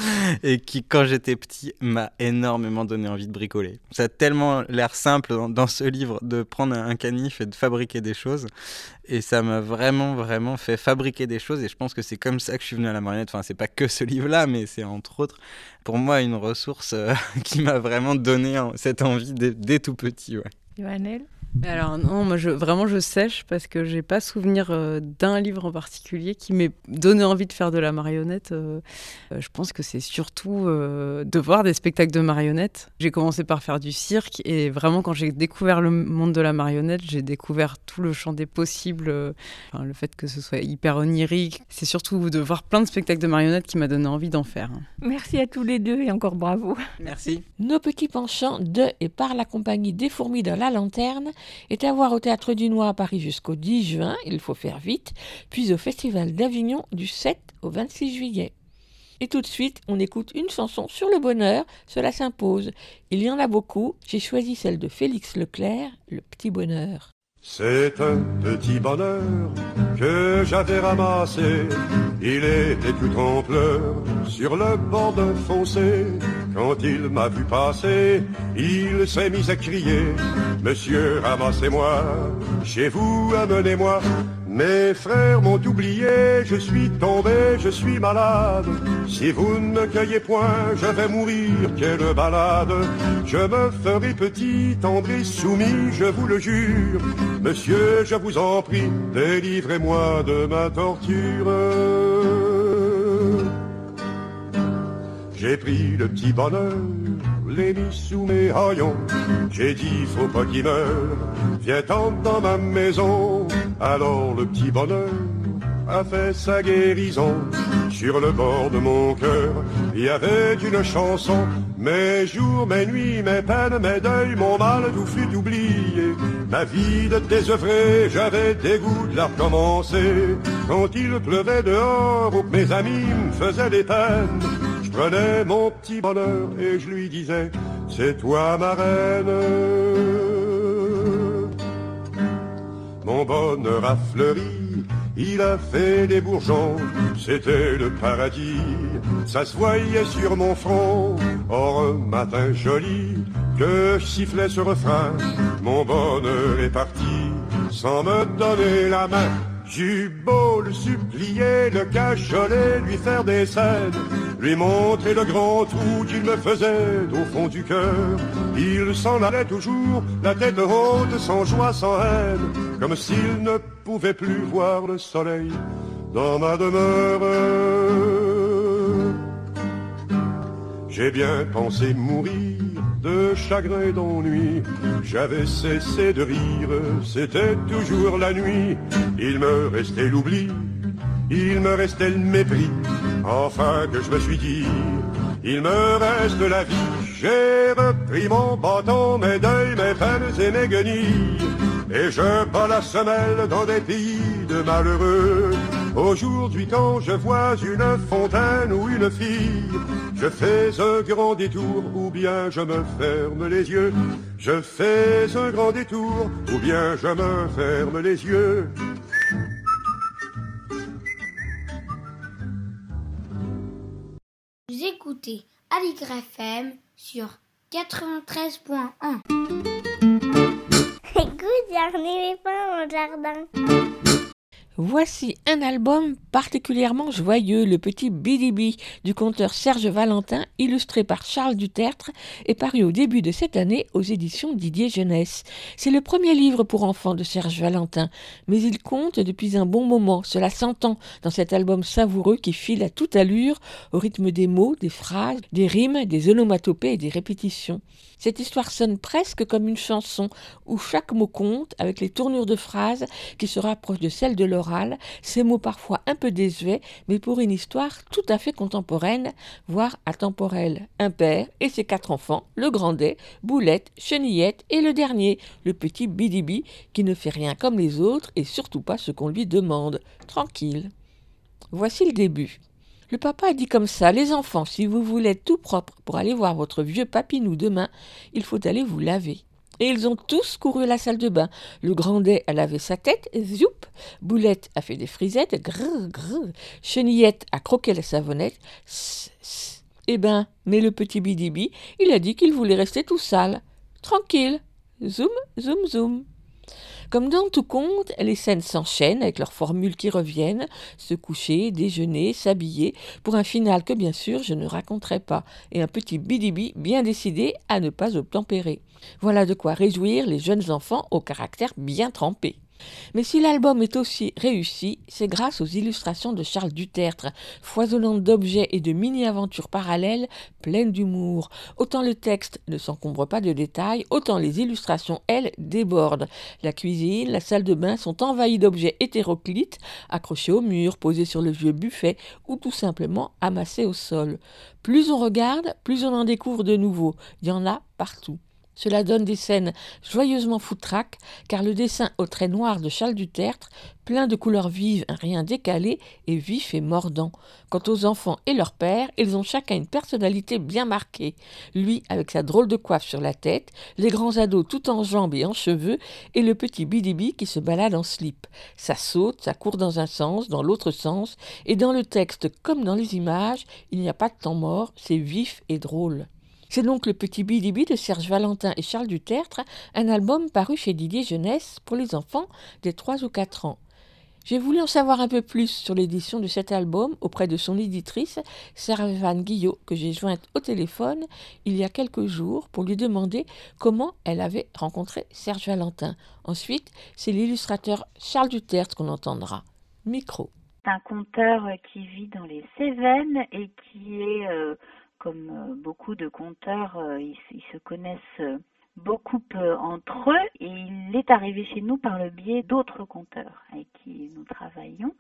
H: et qui, quand j'étais petit, m'a énormément donné envie de bricoler. Ça a tellement l'air simple dans, ce livre de prendre un canif et de fabriquer des choses. Et ça m'a vraiment, vraiment fait fabriquer des choses. Et je pense que c'est comme ça que je suis venu à la marionnette. Enfin, c'est pas que ce livre-là, mais c'est entre autres, pour moi, une ressource euh, qui m'a vraiment donné cette envie dès, tout petit. Ouais.
G: alors non, moi je, vraiment je sèche parce que j'ai pas souvenir euh, d'un livre en particulier qui m'ait donné envie de faire de la marionnette. Euh, euh, je pense que c'est surtout de voir des spectacles de marionnettes. J'ai commencé par faire du cirque et vraiment quand j'ai découvert le monde de la marionnette, j'ai découvert tout le champ des possibles. Enfin, le fait que ce soit hyper onirique, c'est surtout de voir plein de spectacles de marionnettes qui m'a donné envie d'en faire.
A: Merci à tous les deux et encore bravo.
H: Merci.
A: Nos petits penchants de et par la compagnie des fourmis dans la lanterne est à voir au Théâtre du Noir à Paris jusqu'au 10 juin, il faut faire vite, puis au Festival d'Avignon du 7 au 26 juillet. Et tout de suite, on écoute une chanson sur le bonheur, cela s'impose. Il y en a beaucoup, j'ai choisi celle de Félix Leclerc, Le Petit Bonheur.
L: C'est un petit bonheur que j'avais ramassé. Il était tout en pleurs sur le bord d'un fossé. Quand il m'a vu passer, il s'est mis à crier Monsieur, ramassez-moi, chez vous, amenez-moi. Mes frères m'ont oublié, je suis tombé, je suis malade. Si vous ne me cueillez point, je vais mourir, quelle balade. Je me ferai petit, tendre et soumis, je vous le jure. Monsieur, je vous en prie, délivrez-moi de ma torture. J'ai pris le petit bonheur, l'ai mis sous mes haillons. J'ai dit, faut pas qu'il meure, viens dans ma maison. Alors le petit bonheur a fait sa guérison. Sur le bord de mon cœur, il y avait une chanson. Mes jours, mes nuits, mes peines, mes deuils, mon mal, tout fut oublié. Ma vie de désœuvré, j'avais dégoût de la recommencer. Quand il pleuvait dehors ou que mes amis me faisaient des peines, je prenais mon petit bonheur et je lui disais, c'est toi ma reine. Mon bonheur a fleuri, il a fait des bourgeons, c'était le paradis, ça se voyait sur mon front. Or matin joli, que je sifflais ce refrain, mon bonheur est parti, sans me donner la main. J'eus beau le supplier, le cajoler, lui faire des scènes, lui montrer le grand trou qu'il me faisait au fond du cœur. Il s'en allait toujours, la tête haute, sans joie, sans haine, comme s'il ne pouvait plus voir le soleil dans ma demeure. J'ai bien pensé mourir de chagrin et d'ennui. J'avais cessé de rire, c'était toujours la nuit. Il me restait l'oubli, il me restait le mépris. Enfin que je me suis dit, il me reste la vie. J'ai repris mon bâton, mes deuils, mes peines et mes guenilles. Et je bats la semelle dans des pays de malheureux. Aujourd'hui quand je vois une fontaine ou une fille, je fais un grand détour ou bien je me ferme les yeux. Je fais un grand détour ou bien je me ferme les yeux.
J: Vous écoutez Aligre FM sur 93.1. Écoute, j'ai un éléphant au jardin.
A: Voici un album particulièrement joyeux, le petit Bidibi du conteur Serge Valentin, illustré par Charles Dutertre et paru au début de cette année aux éditions Didier Jeunesse. C'est le premier livre pour enfants de Serge Valentin, mais il compte depuis un bon moment, cela s'entend dans cet album savoureux qui file à toute allure au rythme des mots, des phrases, des rimes, des onomatopées et des répétitions. Cette histoire sonne presque comme une chanson où chaque mot compte avec les tournures de phrases qui se rapprochent de celles de ces mots parfois un peu désuets, mais pour une histoire tout à fait contemporaine, voire atemporelle. Un père et ses quatre enfants, le grandet, Boulette, Chenillette et le dernier, le petit Bidibi, qui ne fait rien comme les autres et surtout pas ce qu'on lui demande. Tranquille. Voici le début. Le papa a dit comme ça, les enfants, si vous voulez être tout propre pour aller voir votre vieux papinou demain, il faut aller vous laver. Et ils ont tous couru à la salle de bain. Le grandet a lavé sa tête, zoup. Boulette a fait des frisettes, grrr. Chenillette a croqué la savonnette, Eh ben, mais le petit bidibi, il a dit qu'il voulait rester tout sale. Tranquille. Zoom, zoom, zoom. Comme dans tout conte, les scènes s'enchaînent avec leurs formules qui reviennent, se coucher, déjeuner, s'habiller, pour un final que bien sûr je ne raconterai pas, et un petit bidibi bien décidé à ne pas obtempérer. Voilà de quoi réjouir les jeunes enfants au caractère bien trempé. Mais si l'album est aussi réussi, c'est grâce aux illustrations de Charles Dutertre, foisonnantes d'objets et de mini-aventures parallèles pleines d'humour. Autant le texte ne s'encombre pas de détails, autant les illustrations, elles, débordent. La cuisine, la salle de bain sont envahies d'objets hétéroclites, accrochés au mur, posés sur le vieux buffet ou tout simplement amassés au sol. Plus on regarde, plus on en découvre de nouveaux. Il y en a partout. Cela donne des scènes joyeusement foutraques, car le dessin au trait noir de Charles Dutertre, plein de couleurs vives, rien décalé, est vif et mordant. Quant aux enfants et leur père, ils ont chacun une personnalité bien marquée. Lui avec sa drôle de coiffe sur la tête, les grands ados tout en jambes et en cheveux, et le petit bidibi qui se balade en slip. Ça saute, ça court dans un sens, dans l'autre sens, et dans le texte comme dans les images, il n'y a pas de temps mort, c'est vif et drôle. C'est donc le petit Bidibi de Serge Valentin et Charles Dutertre, un album paru chez Didier Jeunesse pour les enfants des 3 ou 4 ans. J'ai voulu en savoir un peu plus sur l'édition de cet album auprès de son éditrice, Servane Guillot, que j'ai jointe au téléphone il y a quelques jours pour lui demander comment elle avait rencontré Serge Valentin. Ensuite, c'est l'illustrateur Charles Dutertre qu'on entendra. Micro.
M: C'est un conteur qui vit dans les Cévennes et qui est euh, comme euh, beaucoup de conteurs, euh, ils, se connaissent euh, beaucoup entre eux et il est arrivé chez nous par le biais d'autres conteurs avec qui nous travaillons.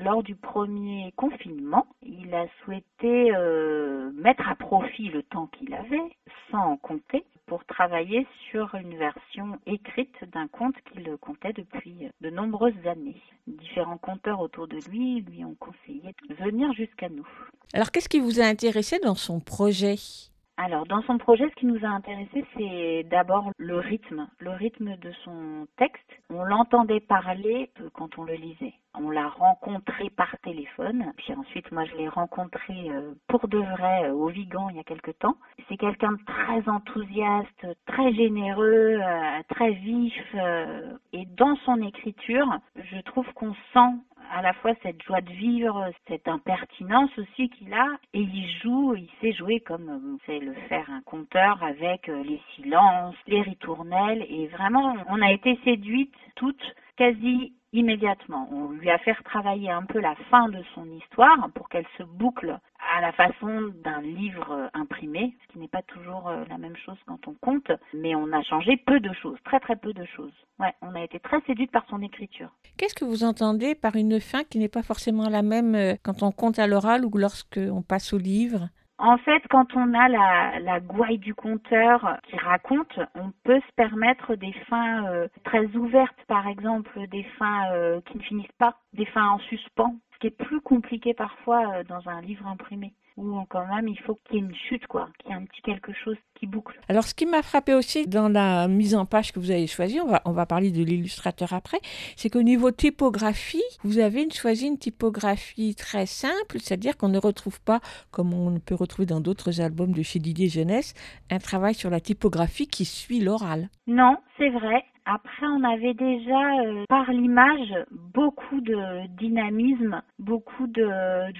M: Lors du premier confinement, il a souhaité mettre à profit le temps qu'il avait, sans compter, pour travailler sur une version écrite d'un conte qu'il comptait depuis de nombreuses années. Différents conteurs autour de lui lui ont conseillé de venir jusqu'à nous.
A: Alors qu'est-ce qui vous a intéressé dans son projet?
M: Alors, dans son projet, ce qui nous a intéressé, c'est d'abord le rythme, le rythme de son texte. On l'entendait parler quand on le lisait. On l'a rencontré par téléphone, puis ensuite, moi, je l'ai rencontré euh, pour de vrai euh, au Vigan il y a quelque temps. C'est quelqu'un de très enthousiaste, très généreux, euh, très vif, et dans son écriture, je trouve qu'on sent à la fois cette joie de vivre, cette impertinence aussi qu'il a, et il joue, il sait jouer comme sait le faire un conteur avec euh, les silences, les ritournelles, et vraiment, on a été séduites toutes quasi immédiatement. On lui a fait travailler un peu la fin de son histoire pour qu'elle se boucle à la façon d'un livre imprimé, ce qui n'est pas toujours euh, la même chose quand on compte, mais on a changé peu de choses, très très peu de choses. Ouais, on a été très séduite par son écriture.
A: Qu'est-ce que vous entendez par une fin qui n'est pas forcément la même euh, quand on compte à l'oral ou lorsqu'on passe au livre?
M: En fait, quand on a la, la gouaille du conteur qui raconte, on peut se permettre des fins euh, très ouvertes, par exemple des fins euh, qui ne finissent pas, des fins en suspens, ce qui est plus compliqué parfois euh, dans un livre imprimé où quand même il faut qu'il y ait une chute, quoi, qu'il y ait un petit quelque chose qui boucle.
A: Alors ce qui m'a frappé aussi dans la mise en page que vous avez choisie, on va, on va parler de l'illustrateur après, c'est qu'au niveau typographie, vous avez choisi une typographie très simple, c'est-à-dire qu'on ne retrouve pas, comme on peut retrouver dans d'autres albums de chez Didier Jeunesse, un travail sur la typographie qui suit l'oral.
M: Non, c'est vrai. Après, on avait déjà euh, par l'image beaucoup de dynamisme, beaucoup de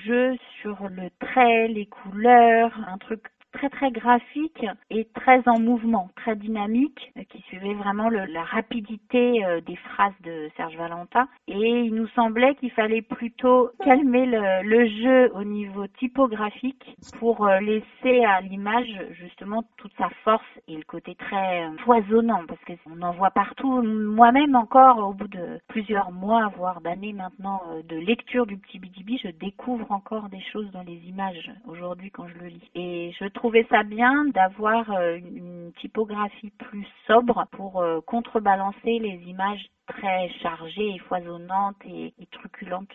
M: jeux sur le trait, les couleurs, un truc très très graphique et très en mouvement, très dynamique, euh, qui suivait vraiment la rapidité euh, des phrases de Serge Valentin. Et il nous semblait qu'il fallait plutôt calmer le, jeu au niveau typographique pour euh, laisser à l'image justement toute sa force et le côté très foisonnant, parce qu'on en voit partout. Moi-même encore, au bout de plusieurs mois, voire d'années maintenant de lecture du petit Bidibi, je découvre encore des choses dans les images aujourd'hui quand je le lis. Et je trouvais ça bien d'avoir euh, une typographie plus sobre pour euh, contrebalancer les images très chargées et foisonnantes et, truculentes.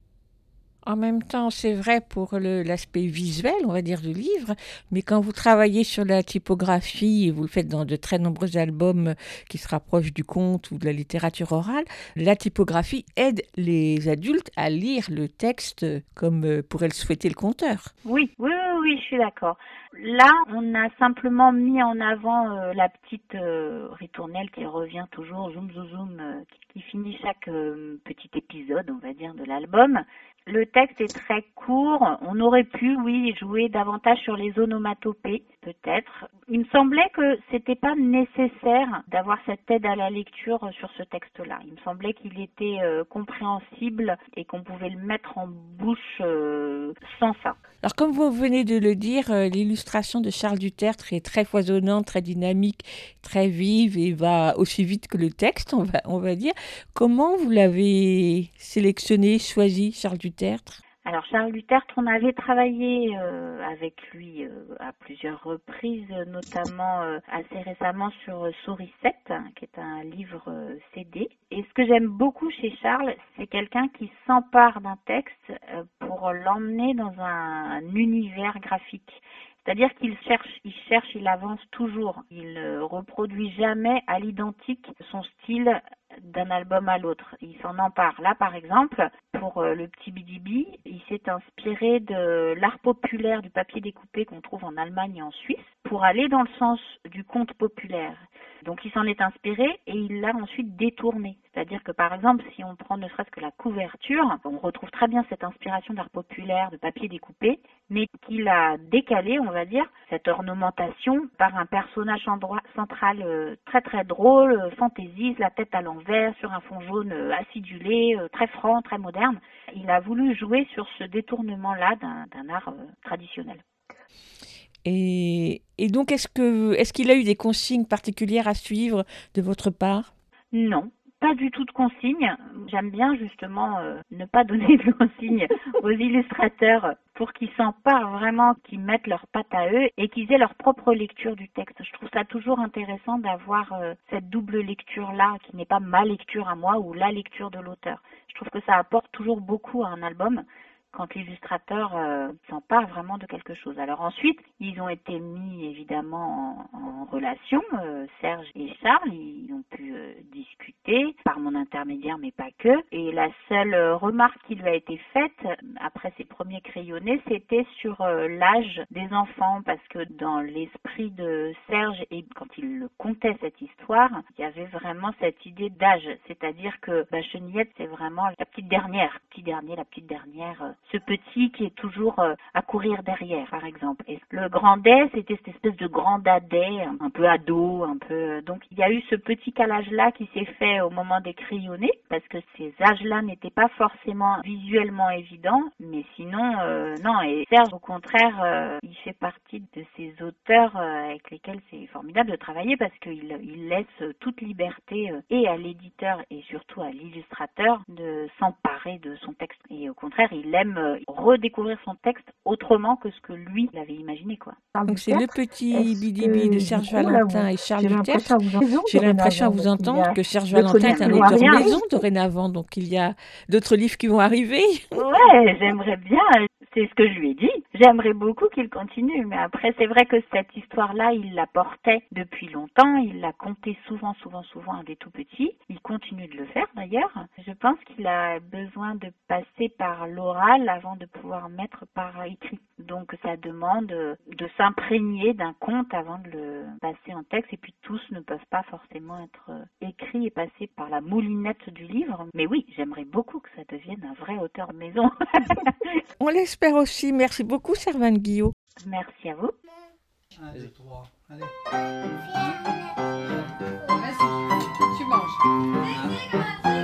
I: En même temps, c'est vrai pour l'aspect visuel, on va dire, du livre, mais quand vous travaillez sur la typographie, et vous le faites dans de très nombreux albums qui se rapprochent du conte ou de la littérature orale, la typographie aide les adultes à lire le texte comme euh, pourrait le souhaiter le conteur.
M: Oui, oui, oui, je suis d'accord. Là, on a simplement mis en avant euh, la petite euh, ritournelle qui revient toujours, zoom, zoom, zoom, euh, qui, finit chaque petit épisode, on va dire, de l'album. Le texte est très court. On aurait pu, oui, jouer davantage sur les onomatopées, peut-être. Il me semblait que c'était pas nécessaire d'avoir cette aide à la lecture sur ce texte-là. Il me semblait qu'il était euh, compréhensible et qu'on pouvait le mettre en bouche euh, sans ça.
I: Alors, comme vous venez de le dire, euh, l'illustration de Charles Dutertre est très foisonnante, très dynamique, très vive et va aussi vite que le texte, on va, on va dire. Comment vous l'avez sélectionné, choisi, Charles Dutertre?
M: Alors Charles Dutertre, on avait travaillé euh, avec lui euh, à plusieurs reprises, notamment euh, assez récemment sur euh, Souris 7, hein, qui est un livre euh, CD. Et ce que j'aime beaucoup chez Charles, c'est quelqu'un qui s'empare d'un texte euh, pour l'emmener dans un, un univers graphique. C'est-à-dire qu'il cherche, il cherche, il avance toujours. Il ne reproduit jamais à l'identique son style d'un album à l'autre. Il s'en empare. Là, par exemple, pour euh, le petit Bidibi, il s'est inspiré de l'art populaire du papier découpé qu'on trouve en Allemagne et en Suisse pour aller dans le sens du conte populaire. Donc il s'en est inspiré et il l'a ensuite détourné. C'est-à-dire que par exemple, si on prend ne serait-ce que la couverture, on retrouve très bien cette inspiration d'art populaire, de papier découpé, mais qu'il a décalé, on va dire, cette ornementation par un personnage central euh, très très drôle, euh, fantaisiste, la tête à l'envers, sur un fond jaune euh, acidulé, très franc, très moderne. Il a voulu jouer sur ce détournement-là d'un art traditionnel.
I: Et, et donc, est-ce que est-ce qu'il a eu des consignes particulières à suivre de votre part?
M: Non, pas du tout de consignes. J'aime bien justement euh, ne pas donner de consignes aux illustrateurs pour qu'ils s'emparent vraiment, qu'ils mettent leurs pattes à eux et qu'ils aient leur propre lecture du texte. Je trouve ça toujours intéressant d'avoir euh, cette double lecture-là, qui n'est pas ma lecture à moi ou la lecture de l'auteur. Je trouve que ça apporte toujours beaucoup à un album quand l'illustrateur euh, s'empare vraiment de quelque chose. Alors ensuite, ils ont été mis évidemment en, relation, euh, Serge et Charles, ils ont pu euh, discuter par mon intermédiaire, mais pas que. Et la seule euh, remarque qui lui a été faite euh, après ses premiers crayonnés, c'était sur euh, l'âge des enfants, parce que dans l'esprit de Serge et quand il contait cette histoire, il y avait vraiment cette idée d'âge, c'est-à-dire que bah, Chenillette, c'est vraiment la petite dernière, petit dernier, la petite dernière, ce petit qui est toujours euh, à courir derrière, par exemple. Et le grandet, c'était cette espèce de grand dadais, un peu ado, un peu. Donc il y a eu ce petit calage-là qui s'est fait au moment des crayonnés, parce que ces âges-là n'étaient pas forcément visuellement évidents, mais sinon, euh, non. Et Serge, au contraire, euh, il fait partie de ces auteurs euh, avec lesquels c'est formidable de travailler parce qu'il il laisse toute liberté euh, et à l'éditeur et surtout à l'illustrateur de s'emparer de son texte. Et au contraire, il aime euh, redécouvrir son texte autrement que ce que lui il avait imaginé, quoi.
I: Donc c'est le petit bidibi de Serge Valentin et Charles
M: entendre.
I: J'ai l'impression à vous entendre que Serge Valentin est un auteur maison dorénavant, donc il y a d'autres livres qui vont arriver.
M: Ouais, j'aimerais bien, c'est ce que je lui ai dit. J'aimerais beaucoup qu'il continue, mais après c'est vrai que cette histoire-là, il la portait depuis longtemps, il l'a contée souvent, souvent, souvent à des tout petits. Il continue de le faire d'ailleurs. Je pense qu'il a besoin de passer par l'oral avant de pouvoir mettre par écrit. Donc ça demande de s'imprégner d'un conte avant de le passer en texte et puis tous ne peuvent pas forcément être écrits et passer par la moulinette du livre. Mais oui, j'aimerais beaucoup que ça devienne un vrai auteur maison.
I: On l'espère aussi. Merci beaucoup, Servane Guillot.
M: Merci à vous.
N: 1, 2, 3, allez.
O: Tu manges.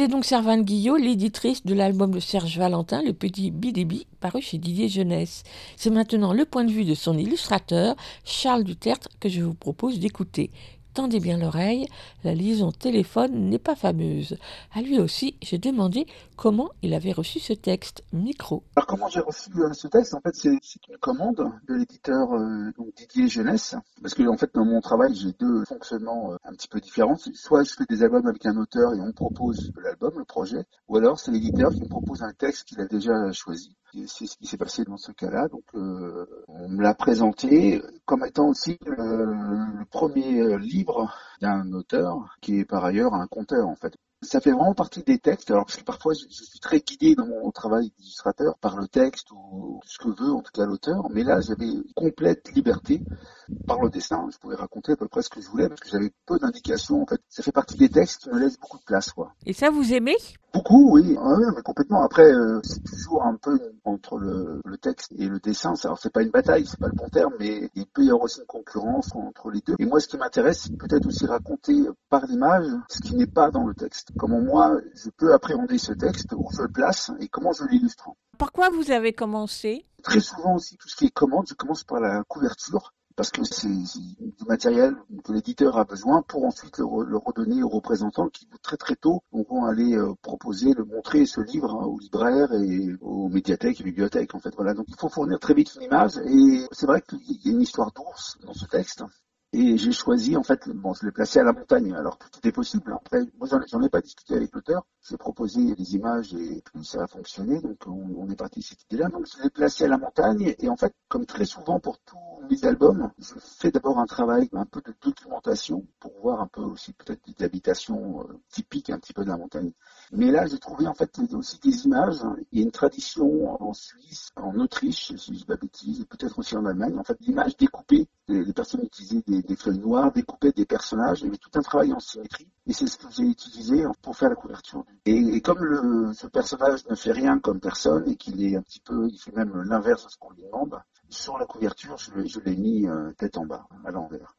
A: C'était donc Servane Guillot, l'éditrice de l'album de Serge Valentin, Le Petit Bidébi, paru chez Didier Jeunesse. C'est maintenant le point de vue de son illustrateur, Charles Dutertre, que je vous propose d'écouter. Tendez bien l'oreille, la liaison téléphone n'est pas fameuse. À lui aussi, j'ai demandé comment il avait reçu ce texte. Micro.
P: Alors comment j'ai reçu euh, ce texte? En fait, c'est une commande de l'éditeur euh, Didier Jeunesse. Parce que en fait, dans mon travail, j'ai deux fonctionnements euh, un petit peu différents. Soit je fais des albums avec un auteur et on propose l'album, le projet, ou alors c'est l'éditeur qui me propose un texte qu'il a déjà choisi. C'est ce qui s'est passé dans ce cas-là. Donc, euh, on me l'a présenté comme étant aussi le premier livre d'un auteur qui est par ailleurs un conteur en fait. Ça fait vraiment partie des textes, alors parce que parfois je, suis très guidé dans mon travail d'illustrateur par le texte ou ce que veut en tout cas l'auteur, mais là j'avais complète liberté par le dessin, je pouvais raconter à peu près ce que je voulais parce que j'avais peu d'indications en fait. Ça fait partie des textes qui me laissent beaucoup de place quoi.
A: Et ça vous aimez?
P: Beaucoup, oui, oui, mais complètement. Après, euh, c'est toujours un peu entre le, le, texte et le dessin. Alors, c'est pas une bataille, c'est pas le bon terme, mais il peut y avoir aussi une concurrence entre les deux. Et moi, ce qui m'intéresse, c'est peut-être aussi raconter par l'image ce qui n'est pas dans le texte. Comment moi, je peux appréhender ce texte, où je le place et comment je l'illustre.
A: Par quoi vous avez commencé?
P: Très souvent aussi, tout ce qui est commande, je commence par la couverture parce que c'est du matériel que l'éditeur a besoin pour ensuite le, redonner aux représentants qui très très tôt vont aller euh, proposer, le montrer ce livre hein, aux libraires et aux médiathèques et bibliothèques en fait. Voilà. Donc il faut fournir très vite une image et c'est vrai qu'il y a une histoire d'ours dans ce texte et j'ai choisi, en fait, bon, je l'ai placé à la montagne. Alors tout est possible. Après, moi, j'en ai pas discuté avec l'auteur. J'ai proposé des images et puis ça a fonctionné. Donc on, est parti de cette idée-là. Donc je l'ai placé à la montagne. Et en fait, comme très souvent pour tous mes albums, je fais d'abord un travail un peu de documentation pour voir un peu aussi peut-être des habitations euh, typiques un petit peu de la montagne. Mais là, j'ai trouvé en fait aussi des images. Il y a une tradition en Suisse, en Autriche, si je ne pas bêtise, peut-être aussi en Allemagne, en fait, d'images découpées. Les, personnes utilisaient des, feuilles noires, découpaient des personnages. Il y avait tout un travail en symétrie. Et c'est ce que j'ai utilisé pour faire la couverture. Et, comme ce personnage ne fait rien comme personne et qu'il est un petit peu, il fait même l'inverse de ce qu'on lui demande, sur la couverture, je, je l'ai mis euh, tête en bas, à l'envers.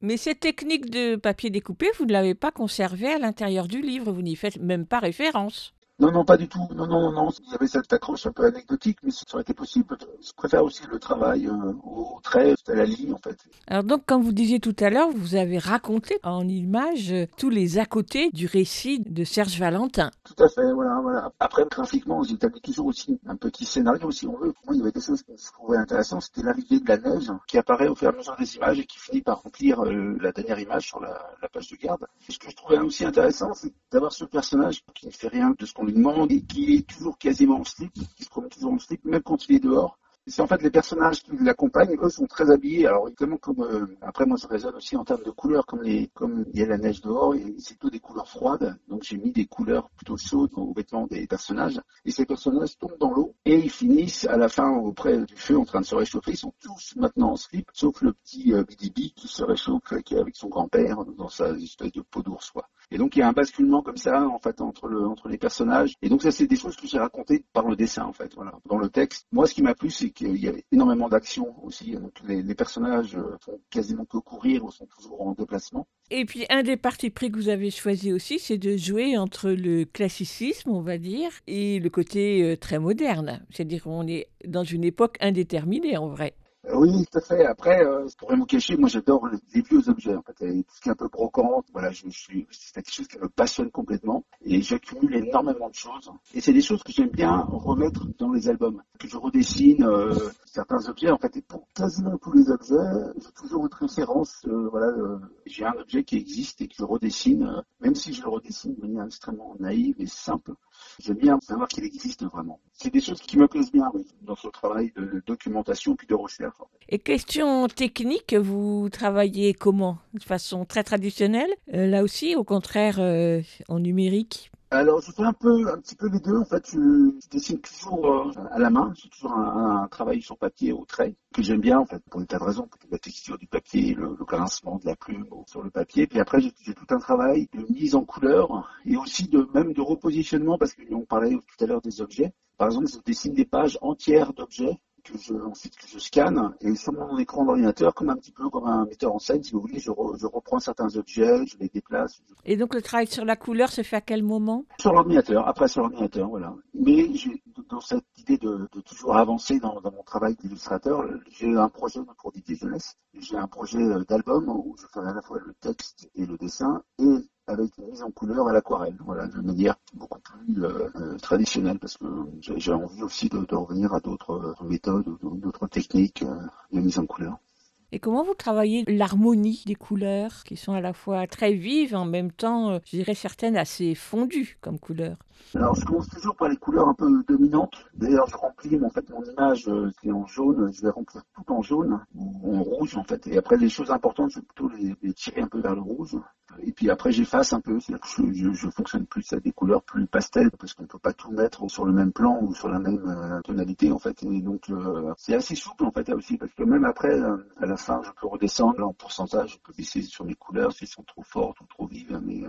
A: Mais cette technique de papier découpé, vous ne l'avez pas conservée à l'intérieur du livre, vous n'y faites même pas référence.
P: Non, non, pas du tout. Non, non, non. Il y avait cette accroche un peu anecdotique, mais ça aurait été possible. Je préfère aussi le travail euh, au trait, à la ligne, en fait.
A: Alors donc, comme vous disiez tout à l'heure, vous avez raconté en images tous les à côté du récit de Serge Valentin.
P: Tout à fait, voilà, voilà. Après, graphiquement, j'ai établi toujours aussi un petit scénario, si on veut. Moi, il y avait des choses que je trouvais intéressantes. C'était l'arrivée de la neige qui apparaît au fur et à mesure des images et qui finit par remplir euh, la dernière image sur la, la page de garde. Et ce que je trouvais aussi intéressant, c'est d'avoir ce personnage qui ne fait rien de ce qu'on lui demande et qui est toujours quasiment en slip, qui se promène toujours en slip, même quand il est dehors. C'est en fait les personnages qui l'accompagnent, eux sont très habillés. Alors évidemment comme euh, après moi ça résonne aussi en termes de couleurs, comme les comme il y a la neige dehors, et c'est plutôt des couleurs froides. Donc j'ai mis des couleurs plutôt chaudes aux vêtements des personnages. Et ces personnages tombent dans l'eau et ils finissent à la fin auprès du feu en train de se réchauffer. Ils sont tous maintenant en slip, sauf le petit euh, Bidibi qui se réchauffe qui est avec son grand-père dans sa espèce de peau d'ours. Et donc il y a un basculement comme ça en fait entre le entre les personnages. Et donc ça c'est des choses que j'ai racontées par le dessin en fait. Voilà, dans le texte. Moi ce qui m'a plu c'est qu'il y avait énormément d'action aussi. Donc les, les, personnages euh, font quasiment que courir ou sont toujours en déplacement.
A: Et puis un des partis pris que vous avez choisi aussi, c'est de jouer entre le classicisme, on va dire, et le côté euh, très moderne. C'est-à-dire qu'on est dans une époque indéterminée en vrai.
P: Oui, tout à fait. Après, euh, pour rien vous cacher, moi j'adore les vieux objets. En fait, tout ce qui est un peu brocante, voilà, je suis, c'est quelque chose qui me passionne complètement et j'accumule énormément de choses. Et c'est des choses que j'aime bien remettre dans les albums, que je redessine euh, certains objets. En fait, et pour quasiment tous les objets, j'ai toujours une référence. Euh, voilà, euh, j'ai un objet qui existe et que je redessine, euh, même si je le redessine de manière extrêmement naïve et simple. J'aime bien savoir qu'il existe vraiment. C'est des choses qui me plaisent bien dans ce travail de documentation puis de recherche.
A: Et question technique, vous travaillez comment? De façon très traditionnelle? Euh, Là aussi, au contraire, euh, en numérique?
P: Alors, je fais un peu, un petit peu les deux. En fait, je, dessine toujours euh, à la main. C'est toujours un, travail sur papier au trait que j'aime bien, en fait, pour des tas de raisons. La texture du papier, le, le grincement de la plume sur le papier. Puis après, j'ai tout un travail de mise en couleur et aussi de même de repositionnement parce qu'on parlait tout à l'heure des objets. Par exemple, je dessine des pages entières d'objets que je, ensuite que je scanne et sur mon écran d'ordinateur, comme un petit peu comme un metteur en scène, si vous voulez, je, re- je reprends certains objets, je les déplace
A: Et donc le travail sur la couleur se fait à quel moment?
P: Sur l'ordinateur, après sur l'ordinateur, voilà. Mais dans cette idée de, de toujours avancer dans, dans mon travail d'illustrateur, j'ai un projet pour Didier Jeunesse. J'ai un projet euh, d'album où je ferai à la fois le texte et le dessin et avec une mise en couleur à l'aquarelle, voilà, de manière beaucoup plus euh, euh, traditionnelle parce que j'ai, envie aussi de, de revenir à d'autres euh, méthodes, d'autres techniques de mise en couleur.
A: Et comment vous travaillez l'harmonie des couleurs qui sont à la fois très vives, en même temps, je dirais certaines assez fondues comme couleurs
P: Alors, je commence toujours par les couleurs un peu dominantes. D'ailleurs, je remplis mon image euh, qui est en jaune. Je vais remplir tout en jaune ou en rouge en fait. Et après, les choses importantes, je vais plutôt les, tirer un peu vers le rouge. Et puis après, j'efface un peu. C'est-à-dire que je, fonctionne plus avec des couleurs plus pastel parce qu'on peut pas tout mettre sur le même plan ou sur la même euh, tonalité en fait. Et donc, euh, c'est assez souple en fait là aussi parce que même après, à la fin, je peux redescendre en pourcentage. Je peux baisser sur mes couleurs s'ils sont trop fortes ou trop vives. Mais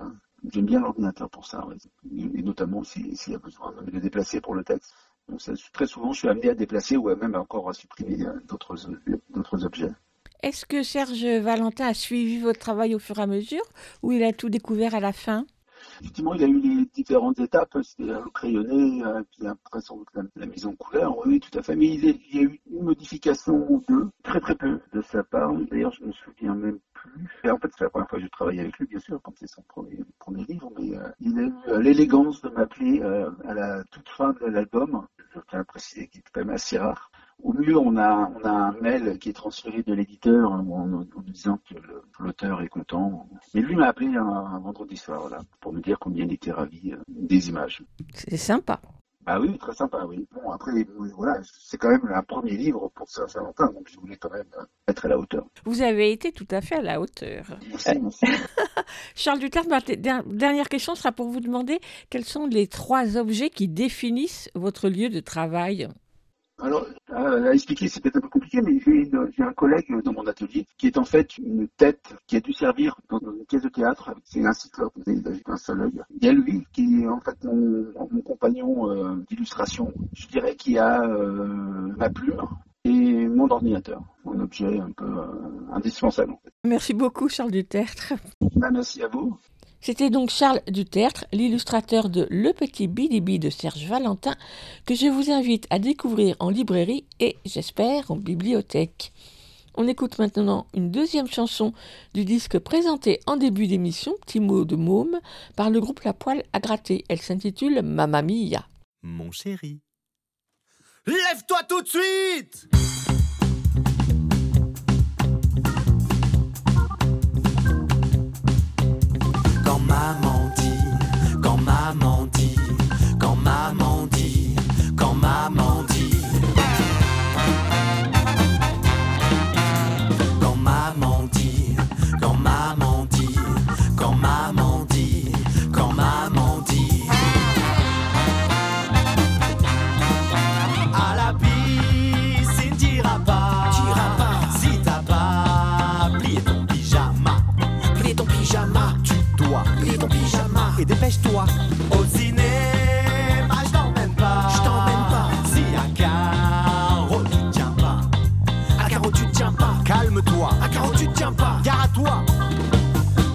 P: J'aime bien l'ordinateur pour ça, ouais. et notamment si- s'il y a besoin de le déplacer pour le texte. Donc ça, très souvent, je suis amené à déplacer ou à même encore à supprimer euh, d'autres d'autres objets.
A: Est-ce que Serge Valentin a suivi votre travail au fur et à mesure ou il a tout découvert à la fin?
P: Effectivement, il y a eu les différentes étapes, c'était le crayonné, euh, puis après sans doute la, la mise en couleur, oui, oui, tout à fait. Mais il y a, il y a eu une modification ou deux, très très peu de sa part. D'ailleurs, je me souviens même plus. Et en fait, c'est la première fois que je travaille avec lui, bien sûr, comme c'est son premier, premier livre, mais euh, il a eu l'élégance de m'appeler euh, à la toute fin de l'album. Je tiens à préciser qu'il est quand même assez rare. Au mieux, on a, on a un mail qui est transféré de l'éditeur en, en nous disant que l'auteur est content. Mais lui m'a appelé un, vendredi soir là, pour me dire combien il était ravi euh, des images.
A: C'est sympa.
P: Ah oui, très sympa, oui. Bon, après, voilà, c'est quand même un premier livre pour Saint-Valentin, donc je voulais quand même euh, être à la hauteur.
A: Vous avez été tout à fait à la hauteur.
P: Merci, merci.
A: Charles Duterte, ma dernière question sera pour vous demander quels sont les trois objets qui définissent votre lieu de travail?
P: Alors, à, à expliquer, c'est peut-être un peu compliqué, mais j'ai une- j'ai un collègue dans mon atelier qui est en fait une tête qui a dû servir dans une pièce de théâtre. C'est un cyclope, un seul œil. Il y a lui qui est en fait mon, mon compagnon euh, d'illustration. Je dirais qu'il y a euh, ma plume et mon ordinateur, un objet un peu euh, indispensable. En fait.
A: Merci beaucoup, Charles Duterte.
P: Ben, merci à vous.
A: C'était donc Charles Dutertre, l'illustrateur de Le Petit Bidibi de Serge Valentin, que je vous invite à découvrir en librairie et, j'espère, en bibliothèque. On écoute maintenant une deuxième chanson du disque présenté en début d'émission, Petit mot de môme, par le groupe La Poêle à gratter. Elle s'intitule Mamma Mia.
E: Mon chéri. Lève-toi tout de suite
F: Quand maman dépêche-toi. Au cinéma, je t'emmène pas, je t'emmène pas. Si à carreau tu tiens pas, à carreau tu tiens pas, calme-toi. À carreau tu tiens pas, gare à toi.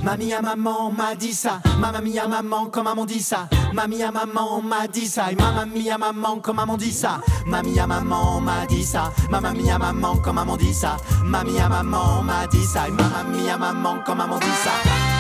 F: Mamie à maman m'a dit ça, maman mia maman comme maman dit ça, mamie à maman m'a dit ça, et maman mia maman comme maman dit ça, mamie à maman m'a dit ça, maman mia maman comme maman dit ça, mamie à maman m'a dit ça, et maman mia maman comme maman dit ça?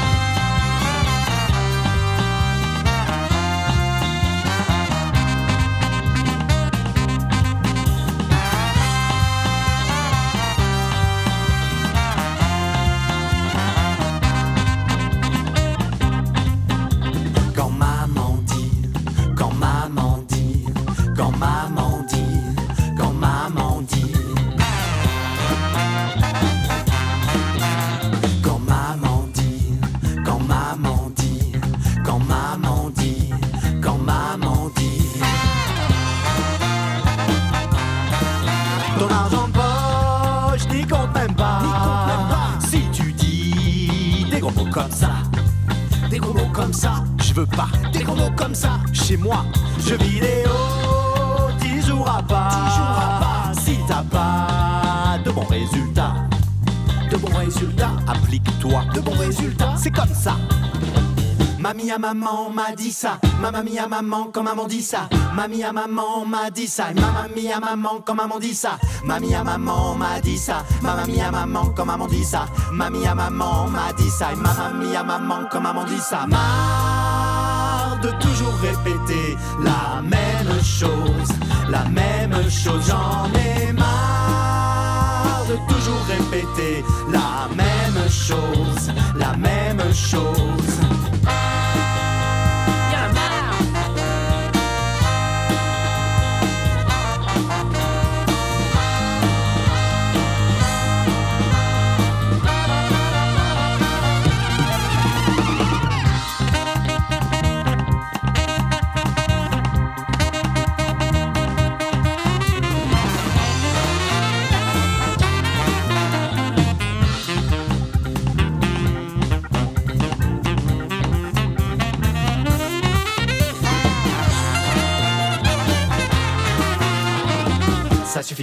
F: Maman m'a dit ça, ma mamie maman quand maman dit ça, mamie à maman m'a dit ça, ma mamie maman quand maman dit ça, mamie à maman m'a dit ça, ma mamie maman quand maman dit ça, mamie maman m'a dit ça, à maman quand maman dit ça, marre de toujours répéter la même chose, la même chose, j'en ai marre de toujours répéter la même chose, la même chose.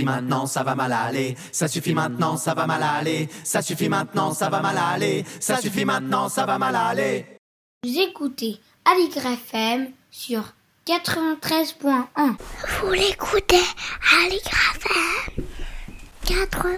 F: Suffit maintenant, ça va mal aller. Ça suffit maintenant, ça va mal aller. Ça suffit maintenant, ça va mal aller. Ça suffit maintenant, ça va mal aller.
J: Vous écoutez Aligre FM sur 93.1.
K: Vous l'écoutez Aligre FM 80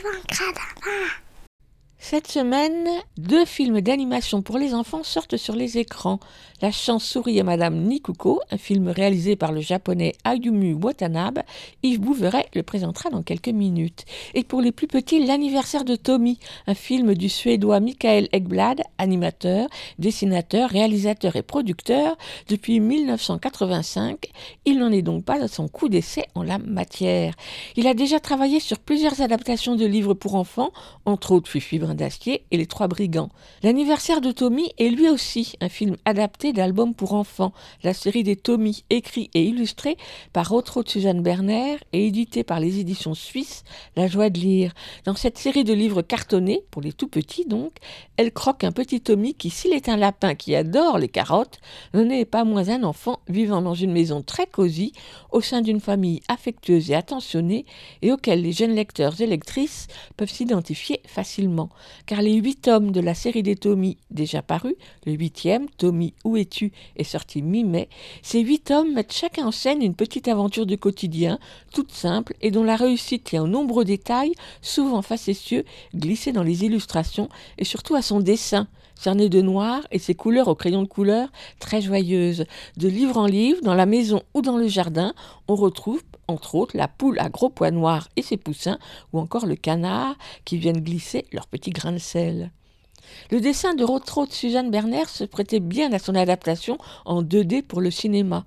A: Cette semaine, deux films d'animation pour les enfants sortent sur les écrans. La chance sourit à Madame Nikuko, un film réalisé par le japonais Ayumu Watanabe. Yves Bouveret le présentera dans quelques minutes. Et pour les plus petits, l'anniversaire de Tommy, un film du suédois Michael Ekblad, animateur, dessinateur, réalisateur et producteur depuis 1985. Il n'en est donc pas à son coup d'essai en la matière. Il a déjà travaillé sur plusieurs adaptations de livres pour enfants, entre autres Fifi Brin d'acier et Les Trois Brigands. L'anniversaire de Tommy est lui aussi un film adapté d'albums pour enfants, la série des Tommy, écrit et illustré par Otro de Suzanne Berner et édité par les éditions suisses La Joie de lire. Dans cette série de livres cartonnés, pour les tout petits donc, elle croque un petit Tommy qui, s'il est un lapin qui adore les carottes, ne n'est pas moins un enfant vivant dans une maison très cosy, au sein d'une famille affectueuse et attentionnée, et auquel les jeunes lecteurs et lectrices peuvent s'identifier facilement. Car les huit tomes de la série des Tommy déjà parus, le huitième, Tommy, où es-tu, est sorti mi-mai, ces huit tomes mettent chacun en scène une petite aventure du quotidien, toute simple et dont la réussite tient aux nombreux détails, souvent facétieux, glissés dans les illustrations et surtout à son dessin cerné de noir et ses couleurs au crayon de couleur très joyeuses. De livre en livre, dans la maison ou dans le jardin, on retrouve entre autres la poule à gros pois noirs et ses poussins, ou encore le canard qui viennent glisser leurs petits grains de sel. Le dessin de Rotro de Suzanne Berner se prêtait bien à son adaptation en 2D pour le cinéma.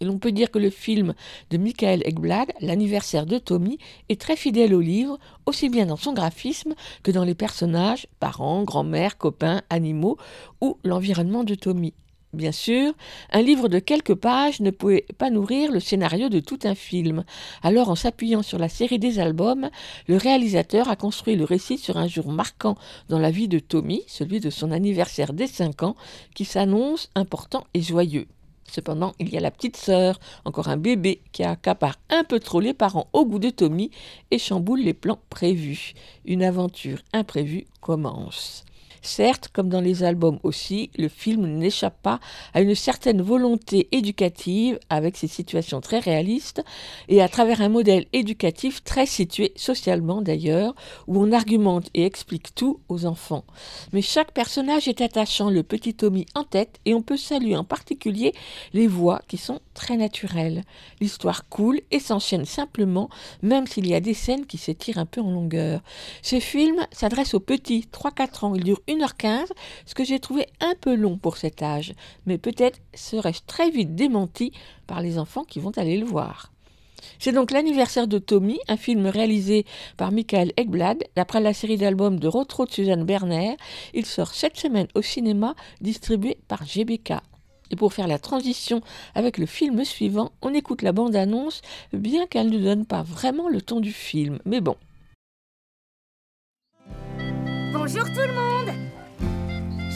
A: Et l'on peut dire que le film de Michael Ekblad, L'anniversaire de Tommy, est très fidèle au livre, aussi bien dans son graphisme que dans les personnages, parents, grand-mère, copains, animaux ou l'environnement de Tommy. Bien sûr, un livre de quelques pages ne pouvait pas nourrir le scénario de tout un film. Alors, en s'appuyant sur la série des albums, le réalisateur a construit le récit sur un jour marquant dans la vie de Tommy, celui de son anniversaire des 5 ans, qui s'annonce important et joyeux. Cependant, il y a la petite sœur, encore un bébé, qui accapare un peu trop les parents au goût de Tommy et chamboule les plans prévus. Une aventure imprévue commence. Certes, comme dans les albums aussi, le film n'échappe pas à une certaine volonté éducative avec ses situations très réalistes et à travers un modèle éducatif très situé socialement d'ailleurs, où on argumente et explique tout aux enfants. Mais chaque personnage est attachant, le petit Tommy en tête, et on peut saluer en particulier les voix qui sont très naturelles. L'histoire coule et s'enchaîne simplement, même s'il y a des scènes qui s'étirent un peu en longueur. Ce film s'adresse aux petits, 3-4 ans, il dure 1h15, ce que j'ai trouvé un peu long pour cet âge, mais peut-être serais-je très vite démenti par les enfants qui vont aller le voir. C'est donc l'anniversaire de Tommy, un film réalisé par Michael Ekblad, d'après la série d'albums de Rotro de Suzanne Berner. Il sort cette semaine au cinéma, distribué par GBK. Et pour faire la transition avec le film suivant, on écoute la bande-annonce, bien qu'elle ne donne pas vraiment le ton du film. Mais bon.
K: Bonjour tout le monde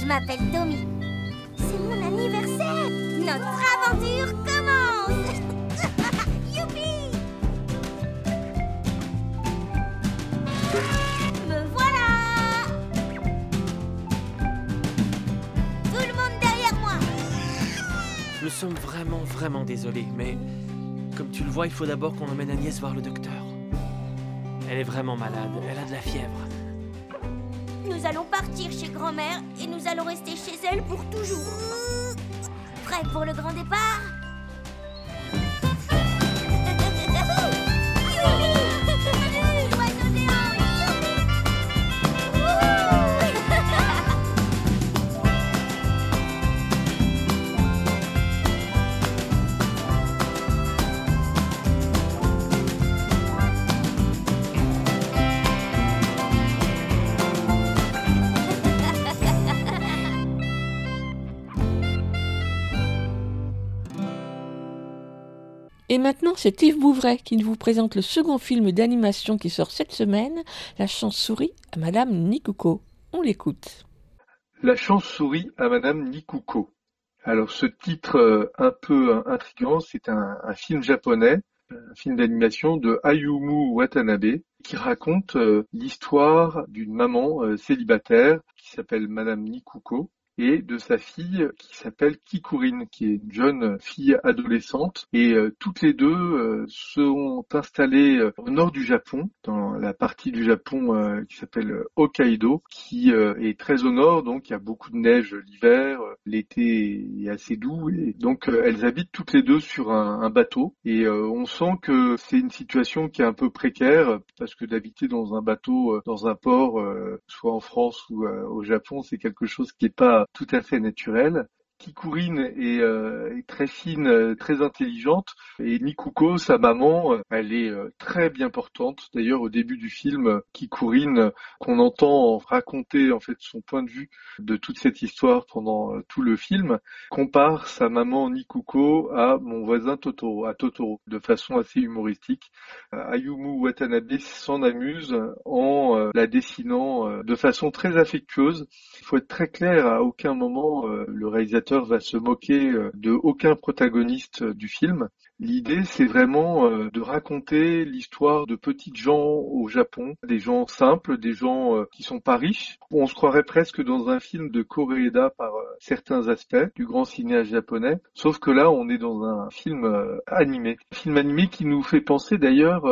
K: Je m'appelle Tommy. C'est mon anniversaire Notre aventure commence Youpi Me voilà Tout le monde derrière moi Nous
Q: sommes vraiment, vraiment désolés, mais... Comme tu le vois, il faut d'abord qu'on emmène Agnès voir le docteur. Elle est vraiment malade, elle a de la fièvre.
K: Nous allons partir chez grand-mère et nous allons rester chez elle pour toujours. Prêt pour le grand départ?
A: C'est Yves Bouvray qui vous présente le second film d'animation qui sort cette semaine, La chance-souris à Madame Nikuko. On l'écoute.
R: La chance-souris à Madame Nikuko. Alors ce titre euh, un peu intriguant, c'est un, un, film japonais, un film d'animation de Ayumu Watanabe, qui raconte euh, l'histoire d'une maman euh, célibataire qui s'appelle Madame Nikuko et de sa fille qui s'appelle Kikurine, qui est une jeune fille adolescente. Et euh, toutes les deux euh, sont installées euh, au nord du Japon, dans la partie du Japon qui s'appelle Hokkaido, qui est très au nord, donc il y a beaucoup de neige l'hiver, l'été est assez doux, et donc elles habitent toutes les deux sur un bateau. Et on sent que c'est une situation qui est un peu précaire, parce que d'habiter dans un bateau, dans un port, soit en France ou au Japon, c'est quelque chose qui n'est pas tout à fait naturel. Kikurine est, euh, très fine, euh, très intelligente, et Nikuko, sa maman, euh, elle est très bien portante. D'ailleurs, au début du film, Kikurine, qu'on entend raconter en fait son point de vue de toute cette histoire pendant tout le film, compare sa maman Nikuko à mon voisin Totoro, à Totoro, de façon assez humoristique. Ayumu Watanabe s'en amuse en la dessinant de façon très affectueuse. Il faut être très clair, à aucun moment le réalisateur va se moquer euh, de aucun protagoniste euh, du film. L'idée, c'est vraiment euh, de raconter l'histoire de petites gens au Japon, des gens simples, des gens qui sont pas riches. On se croirait presque dans un film de Koreeda par certains aspects du grand cinéaste japonais. Sauf que là, on est dans un film animé. Un film animé qui nous fait penser d'ailleurs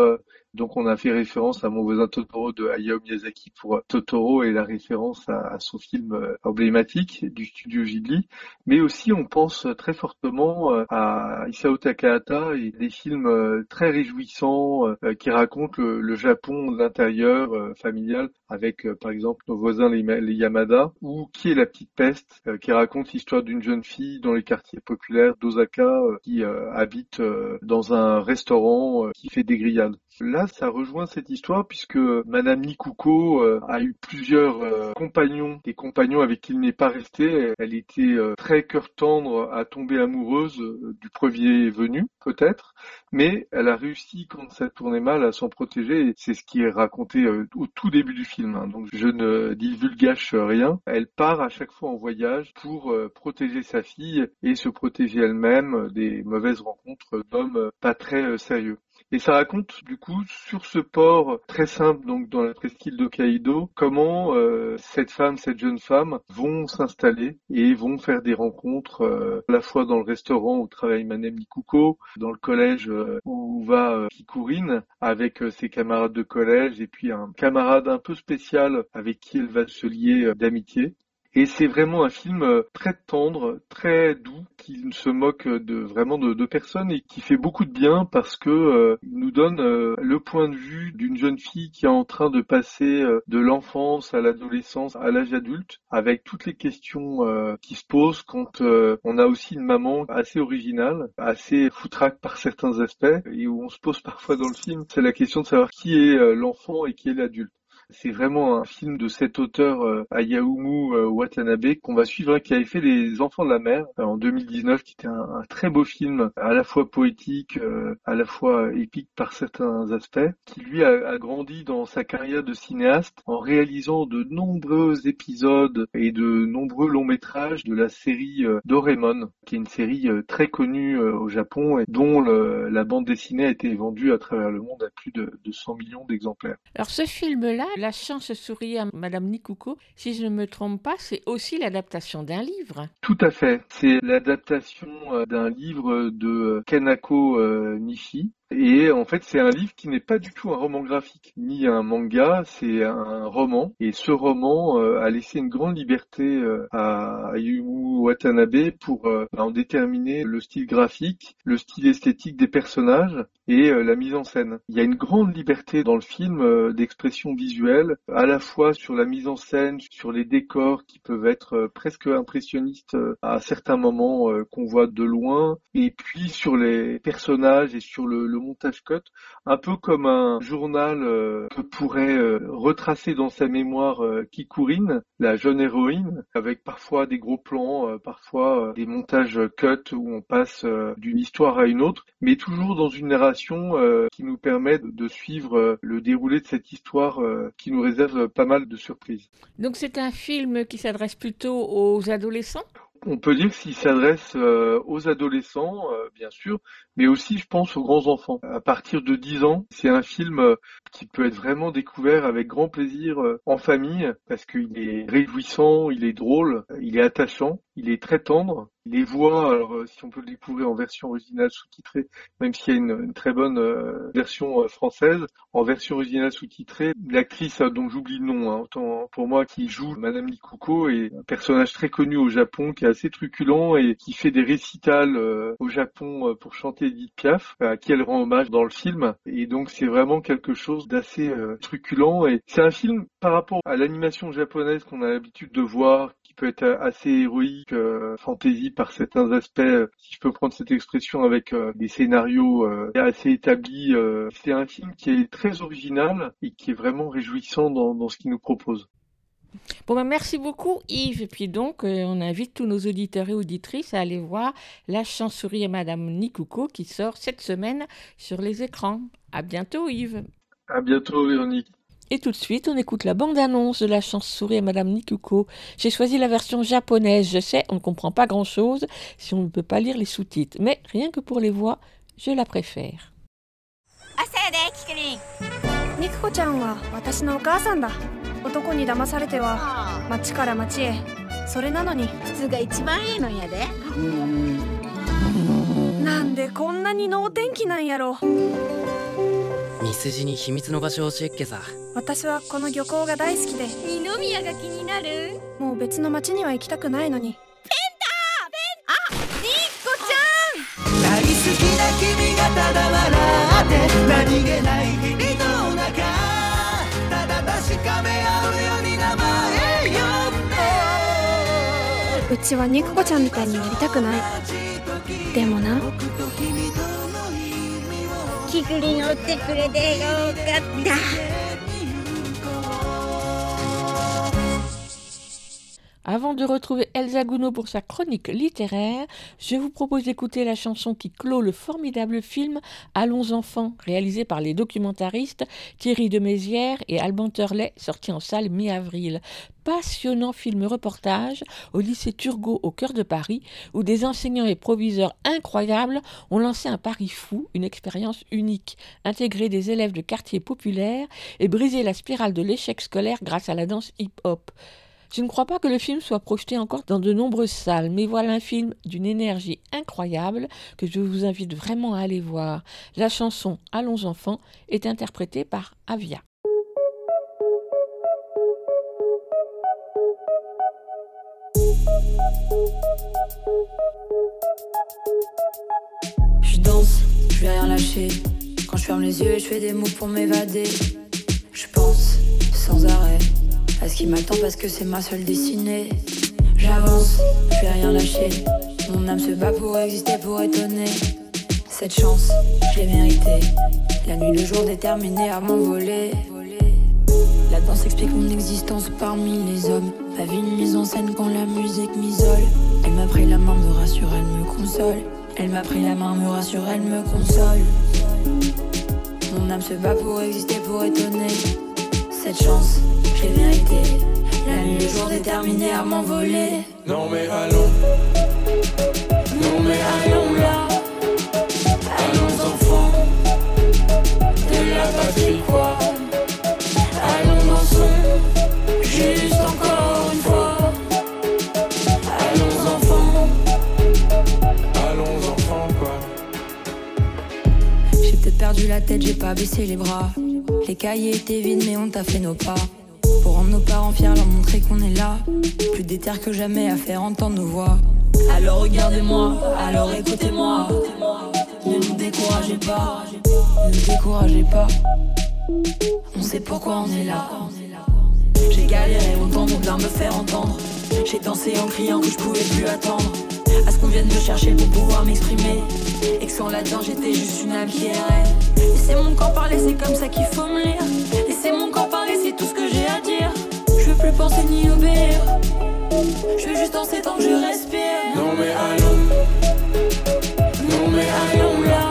R: donc on a fait référence à mon voisin Totoro de Hayao Miyazaki pour Totoro et la référence à, son film euh, emblématique du studio Ghibli. Mais aussi on pense très fortement euh, à Isao Takahata et des films euh, très réjouissants qui racontent le, Japon de l'intérieur familial avec par exemple nos voisins les, Yamada ou Qui est la petite peste qui raconte l'histoire d'une jeune fille dans les quartiers populaires d'Osaka qui habite dans un restaurant qui fait des grillades. Là, ça rejoint cette histoire puisque Madame Nikuko euh, a eu plusieurs euh, compagnons, des compagnons avec qui il n'est pas resté. Elle était euh, très cœur tendre à tomber amoureuse du premier venu, peut-être, mais elle a réussi quand ça tournait mal à s'en protéger. C'est ce qui est raconté au tout début du film. Hein. Donc je ne divulgage rien. Elle part à chaque fois en voyage pour protéger sa fille et se protéger elle-même des mauvaises rencontres d'hommes pas très sérieux. Et ça raconte du coup sur ce port très simple, donc dans la presqu'île d'Hokkaido, comment euh, cette femme, cette jeune femme vont s'installer et vont faire des rencontres euh, à la fois dans le restaurant où travaille Manem Nikuko, dans le collège euh, où va Kikurine avec ses camarades de collège et puis un camarade un peu spécial avec qui elle va se lier d'amitié. Et c'est vraiment un film euh, très tendre, très doux, qui ne se moque de vraiment de, personne et qui fait beaucoup de bien parce que euh, nous donne euh, le point de vue d'une jeune fille qui est en train de passer de l'enfance à l'adolescence à l'âge adulte, avec toutes les questions qui se posent quand on a aussi une maman assez originale, assez foutraque par certains aspects, et où on se pose parfois dans le film, c'est la question de savoir qui est l'enfant et qui est l'adulte. C'est vraiment un film de cet auteur euh, Ayaumu euh, Watanabe qu'on va suivre, hein, qui avait fait Les Enfants de la mer euh, en 2019, qui était un, très beau film, à la fois poétique, à la fois épique par certains aspects, qui lui a, grandi dans sa carrière de cinéaste en réalisant de nombreux épisodes et de nombreux longs métrages de la série Doraemon, qui est une série très connue au Japon et dont la bande dessinée a été vendue à travers le monde à plus de, de 100 millions d'exemplaires.
A: Alors ce film-là, La chance sourit à Madame Nikuko. Si je ne me trompe pas, c'est aussi l'adaptation d'un livre.
R: Tout à fait. C'est l'adaptation euh, d'un livre de Kanako euh, Nishi. Et en fait, c'est un livre qui n'est pas du tout un roman graphique, ni un manga, c'est un roman. Et ce roman euh, a laissé une grande liberté euh, à Ayumu Watanabe pour euh, en déterminer le style graphique, le style esthétique des personnages et la mise en scène. Il y a une grande liberté dans le film d'expression visuelle, à la fois sur la mise en scène, sur les décors qui peuvent être presque impressionnistes à certains moments qu'on voit de loin, et puis sur les personnages et sur le, le montage cut, un peu comme un journal euh, que pourrait euh, retracer dans sa mémoire euh, Kikurine, la jeune héroïne, avec parfois des gros plans, parfois des montages cut où on passe d'une histoire à une autre, mais toujours dans une narration qui nous permet de suivre le déroulé de cette histoire qui nous réserve pas mal de surprises.
A: Donc c'est un film qui s'adresse plutôt aux adolescents?
R: On peut dire qu'il s'adresse aux adolescents, bien sûr, mais aussi, je pense, aux grands enfants. À partir de 10 ans, c'est un film euh, qui peut être vraiment découvert avec grand plaisir euh, en famille, parce qu'il est réjouissant, il est drôle, il est attachant, il est très tendre. Les voix, alors euh, si on peut le découvrir en version originale sous-titrée, même s'il y a une, très bonne version française, en version originale sous-titrée, l'actrice dont j'oublie le nom, hein, autant pour moi, qui joue Madame Likuko, est un personnage très connu au Japon, qui est assez truculent et qui fait des récitals au Japon pour chanter Edith Piaf, à qui elle rend hommage dans le film. Et donc c'est vraiment quelque chose d'assez euh, truculent. Et c'est un film par rapport à l'animation japonaise qu'on a l'habitude de voir, qui peut être assez héroïque, euh, fantasy par certains aspects, euh, si je peux prendre cette expression avec des scénarios assez établis. c'est un film qui est très original et qui est vraiment réjouissant dans, dans ce qu'il nous propose.
A: Bon, ben merci beaucoup Yves. Et puis donc, euh, on invite tous nos auditeurs et auditrices à aller voir La Chancerie et Madame Nikuko qui sort cette semaine sur les écrans. À bientôt Yves.
R: À bientôt Véronique.
A: Et tout de suite, on écoute la bande-annonce de La Chance-Souris et Madame Nikuko. J'ai choisi la version japonaise. Je sais, on ne comprend pas grand-chose si on ne peut pas lire les sous-titres. Mais rien que pour les voix, je la préfère.
S: 男に騙されては町から町へ。それなのに。普通が一番いいのやで。なんでこんなに能天気なんやろ。
T: ミスジに秘密の場所を教えっけさ。
S: 私はこの漁港が大好きで。
K: 二宮が気になる？
S: もう別の町には行きたくないのに。ペン
K: タペンあニッコちゃん。
F: 大好きな君がただ笑って何気ない日々
S: うちは肉子ちゃんみたいになりたくない。でもな。
K: キクリ乗ってくれてよかった。
A: Avant de retrouver Elsa Gounod pour sa chronique littéraire, je vous propose d'écouter la chanson qui clôt le formidable film Allons enfants, réalisé par les documentaristes Thierry de Mézières et Alban Turlet, sorti en salle mi-avril. Passionnant film reportage au lycée Turgot au cœur de Paris, où des enseignants et proviseurs incroyables ont lancé un pari fou, une expérience unique, intégrer des élèves de quartiers populaires et briser la spirale de l'échec scolaire grâce à la danse hip-hop. Je ne crois pas que le film soit projeté encore dans de nombreuses salles, mais voilà un film d'une énergie incroyable que je vous invite vraiment à aller voir. La chanson Allons enfants est interprétée par Avia.
U: Je danse, je vais rien lâcher. Quand je ferme les yeux, je fais des mots pour m'évader. Je pense sans arrêt à ce qui m'attend parce que c'est ma seule destinée. J'avance, je vais rien lâcher. Mon âme se bat pour exister, pour étonner. Cette chance, je l'ai méritée. La nuit, le jour déterminé à m'envoler. La danse explique mon existence parmi les hommes. Ma vie, une mise en scène quand la musique m'isole. Elle m'a pris la main, me rassure, elle me console. Elle m'a pris la main, me rassure, elle me console. Mon âme se bat pour exister, pour étonner. Cette chance, j'ai mérité. La nuit, le jour déterminé à m'envoler.
F: Non mais allons, non mais allons là. Allons enfants de la patrie quoi.
U: Perdu la tête, j'ai pas baissé les bras. Les cahiers étaient vides, mais on t'a fait nos pas. Pour rendre nos parents fiers, leur montrer qu'on est là. Plus déter que jamais à faire entendre nos voix. Alors regardez-moi, alors écoutez-moi. Ne nous découragez pas, ne nous découragez pas. On sait pourquoi on est là. J'ai galéré autant de bien me faire entendre. J'ai dansé en criant que je pouvais plus attendre. À ce qu'on vienne me chercher pour pouvoir m'exprimer. Et que sans là-dedans j'étais juste une âme qui errait. Laissez mon corps parler, c'est comme ça qu'il faut me lire. Laissez mon corps parler, c'est tout ce que j'ai à dire. Je veux plus penser ni obéir. Je veux juste danser tant que je respire.
V: Non mais allons, non mais allons là.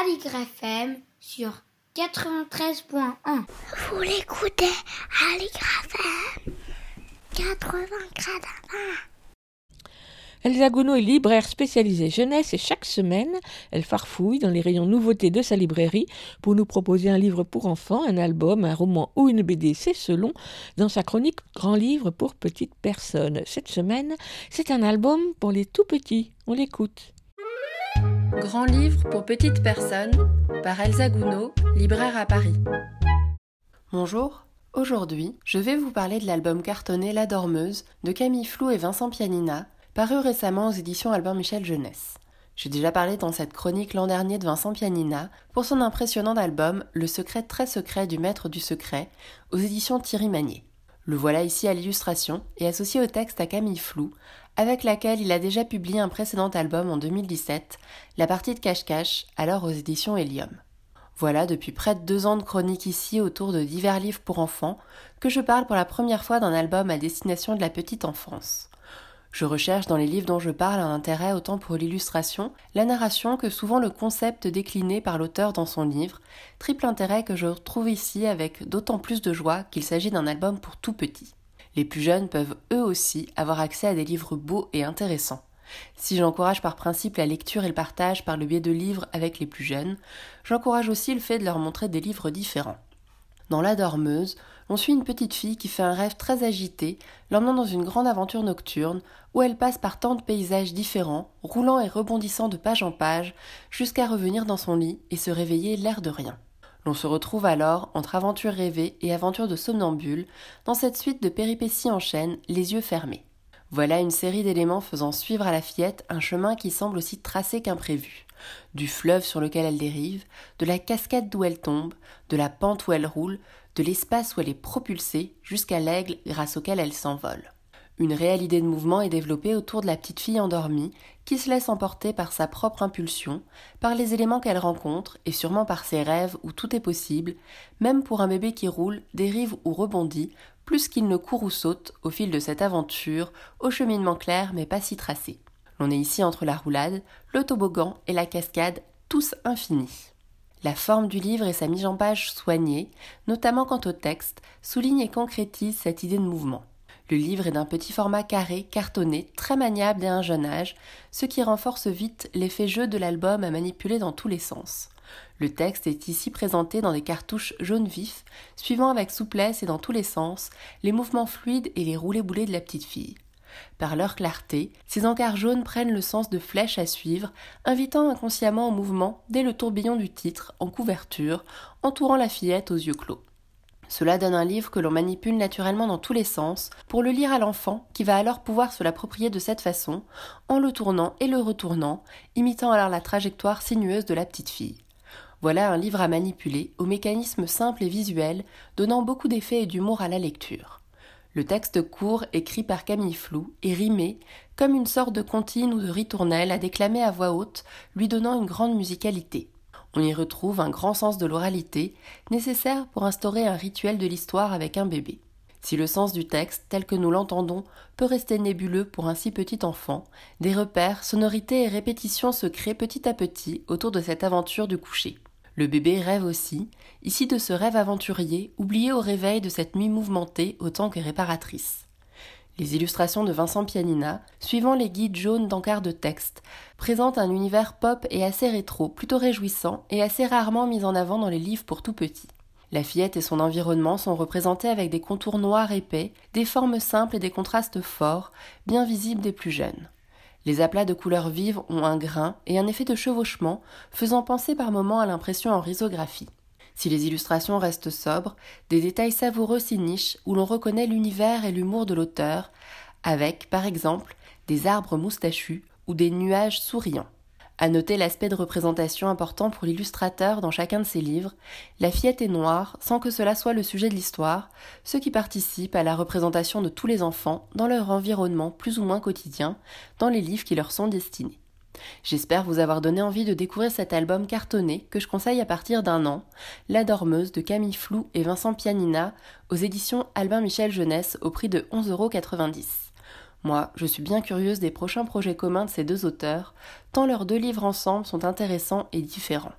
J: Écoutez Aligre FM sur 93.1.
K: Vous l'écoutez à FM 80
A: Elsa Gounod est libraire spécialisée jeunesse et chaque semaine, elle farfouille dans les rayons nouveautés de sa librairie pour nous proposer un livre pour enfants, un album, un roman ou une BD, c'est selon, dans sa chronique Grand livre pour petites personnes. Cette semaine, c'est un album pour les tout petits. On l'écoute.
W: Grand livre pour petites personnes par Elsa Gounod, libraire à Paris. Bonjour, aujourd'hui je vais vous parler de l'album cartonné La Dormeuse de Camille Flou et Vincent Pianina, paru récemment aux éditions Albin Michel Jeunesse. J'ai déjà parlé dans cette chronique l'an dernier de Vincent Pianina pour son impressionnant album Le secret très secret du maître du secret aux éditions Thierry Magnier. Le voilà ici à l'illustration et associé au texte à Camille Flou, avec laquelle il a déjà publié un précédent album en 2017, La partie de cache-cache, alors aux éditions Helium. Voilà depuis près de deux ans de chronique ici autour de divers livres pour enfants que je parle pour la première fois d'un album à destination de la petite enfance. Je recherche dans les livres dont je parle un intérêt autant pour l'illustration, la narration que souvent le concept décliné par l'auteur dans son livre, triple intérêt que je retrouve ici avec d'autant plus de joie qu'il s'agit d'un album pour tout petit. Les plus jeunes peuvent eux aussi avoir accès à des livres beaux et intéressants. Si j'encourage par principe la lecture et le partage par le biais de livres avec les plus jeunes, j'encourage aussi le fait de leur montrer des livres différents. Dans La Dormeuse, on suit une petite fille qui fait un rêve très agité, l'emmenant dans une grande aventure nocturne, où elle passe par tant de paysages différents, roulant et rebondissant de page en page, jusqu'à revenir dans son lit et se réveiller l'air de rien. L'on se retrouve alors entre aventure rêvée et aventure de somnambule, dans cette suite de péripéties en chaîne, les yeux fermés. Voilà une série d'éléments faisant suivre à la fillette un chemin qui semble aussi tracé qu'imprévu. Du fleuve sur lequel elle dérive, de la cascade d'où elle tombe, de la pente où elle roule, de l'espace où elle est propulsée, jusqu'à l'aigle grâce auquel elle s'envole. Une réelle idée de mouvement est développée autour de la petite fille endormie qui se laisse emporter par sa propre impulsion, par les éléments qu'elle rencontre et sûrement par ses rêves où tout est possible, même pour un bébé qui roule, dérive ou rebondit, plus qu'il ne court ou saute au fil de cette aventure, au cheminement clair mais pas si tracé. L'on est ici entre la roulade, le toboggan et la cascade, tous infinis. La forme du livre et sa mise en page soignée, notamment quant au texte, souligne et concrétise cette idée de mouvement. Le livre est d'un petit format carré, cartonné, très maniable dès un jeune âge, ce qui renforce vite l'effet jeu de l'album à manipuler dans tous les sens. Le texte est ici présenté dans des cartouches jaune vif, suivant avec souplesse et dans tous les sens les mouvements fluides et les roulés-boulés de la petite fille. Par leur clarté, ces encarts jaunes prennent le sens de flèches à suivre, invitant inconsciemment au mouvement dès le tourbillon du titre, en couverture, entourant la fillette aux yeux clos. Cela donne un livre que l'on manipule naturellement dans tous les sens pour le lire à l'enfant qui va alors pouvoir se l'approprier de cette façon, en le tournant et le retournant, imitant alors la trajectoire sinueuse de la petite fille. Voilà un livre à manipuler, au mécanisme simple et visuel, donnant beaucoup d'effets et d'humour à la lecture. Le texte court, écrit par Camille Flou, est rimé, comme une sorte de comptine ou de ritournelle à déclamer à voix haute, lui donnant une grande musicalité. On y retrouve un grand sens de l'oralité, nécessaire pour instaurer un rituel de l'histoire avec un bébé. Si le sens du texte, tel que nous l'entendons, peut rester nébuleux pour un si petit enfant, des repères, sonorités et répétitions se créent petit à petit autour de cette aventure du coucher. Le bébé rêve aussi, ici de ce rêve aventurier, oublié au réveil de cette nuit mouvementée autant que réparatrice. Les illustrations de Vincent Pianina, suivant les guides jaunes d'encart de texte, présentent un univers pop et assez rétro, plutôt réjouissant et assez rarement mis en avant dans les livres pour tout petits. La fillette et son environnement sont représentés avec des contours noirs épais, des formes simples et des contrastes forts, bien visibles des plus jeunes. Les aplats de couleurs vives ont un grain et un effet de chevauchement, faisant penser par moments à l'impression en risographie. Si les illustrations restent sobres, des détails savoureux s'y nichent où l'on reconnaît l'univers et l'humour de l'auteur, avec, par exemple, des arbres moustachus ou des nuages souriants. À noter l'aspect de représentation important pour l'illustrateur dans chacun de ses livres, la fillette est noire sans que cela soit le sujet de l'histoire, ce qui participe à la représentation de tous les enfants dans leur environnement plus ou moins quotidien, dans les livres qui leur sont destinés. J'espère vous avoir donné envie de découvrir cet album cartonné que je conseille à partir d'un an, La Dormeuse de Camille Flou et Vincent Pianina aux éditions Albin Michel Jeunesse au prix de 11,90€. Moi, je suis bien curieuse des prochains projets communs de ces deux auteurs, tant leurs deux livres ensemble sont intéressants et différents.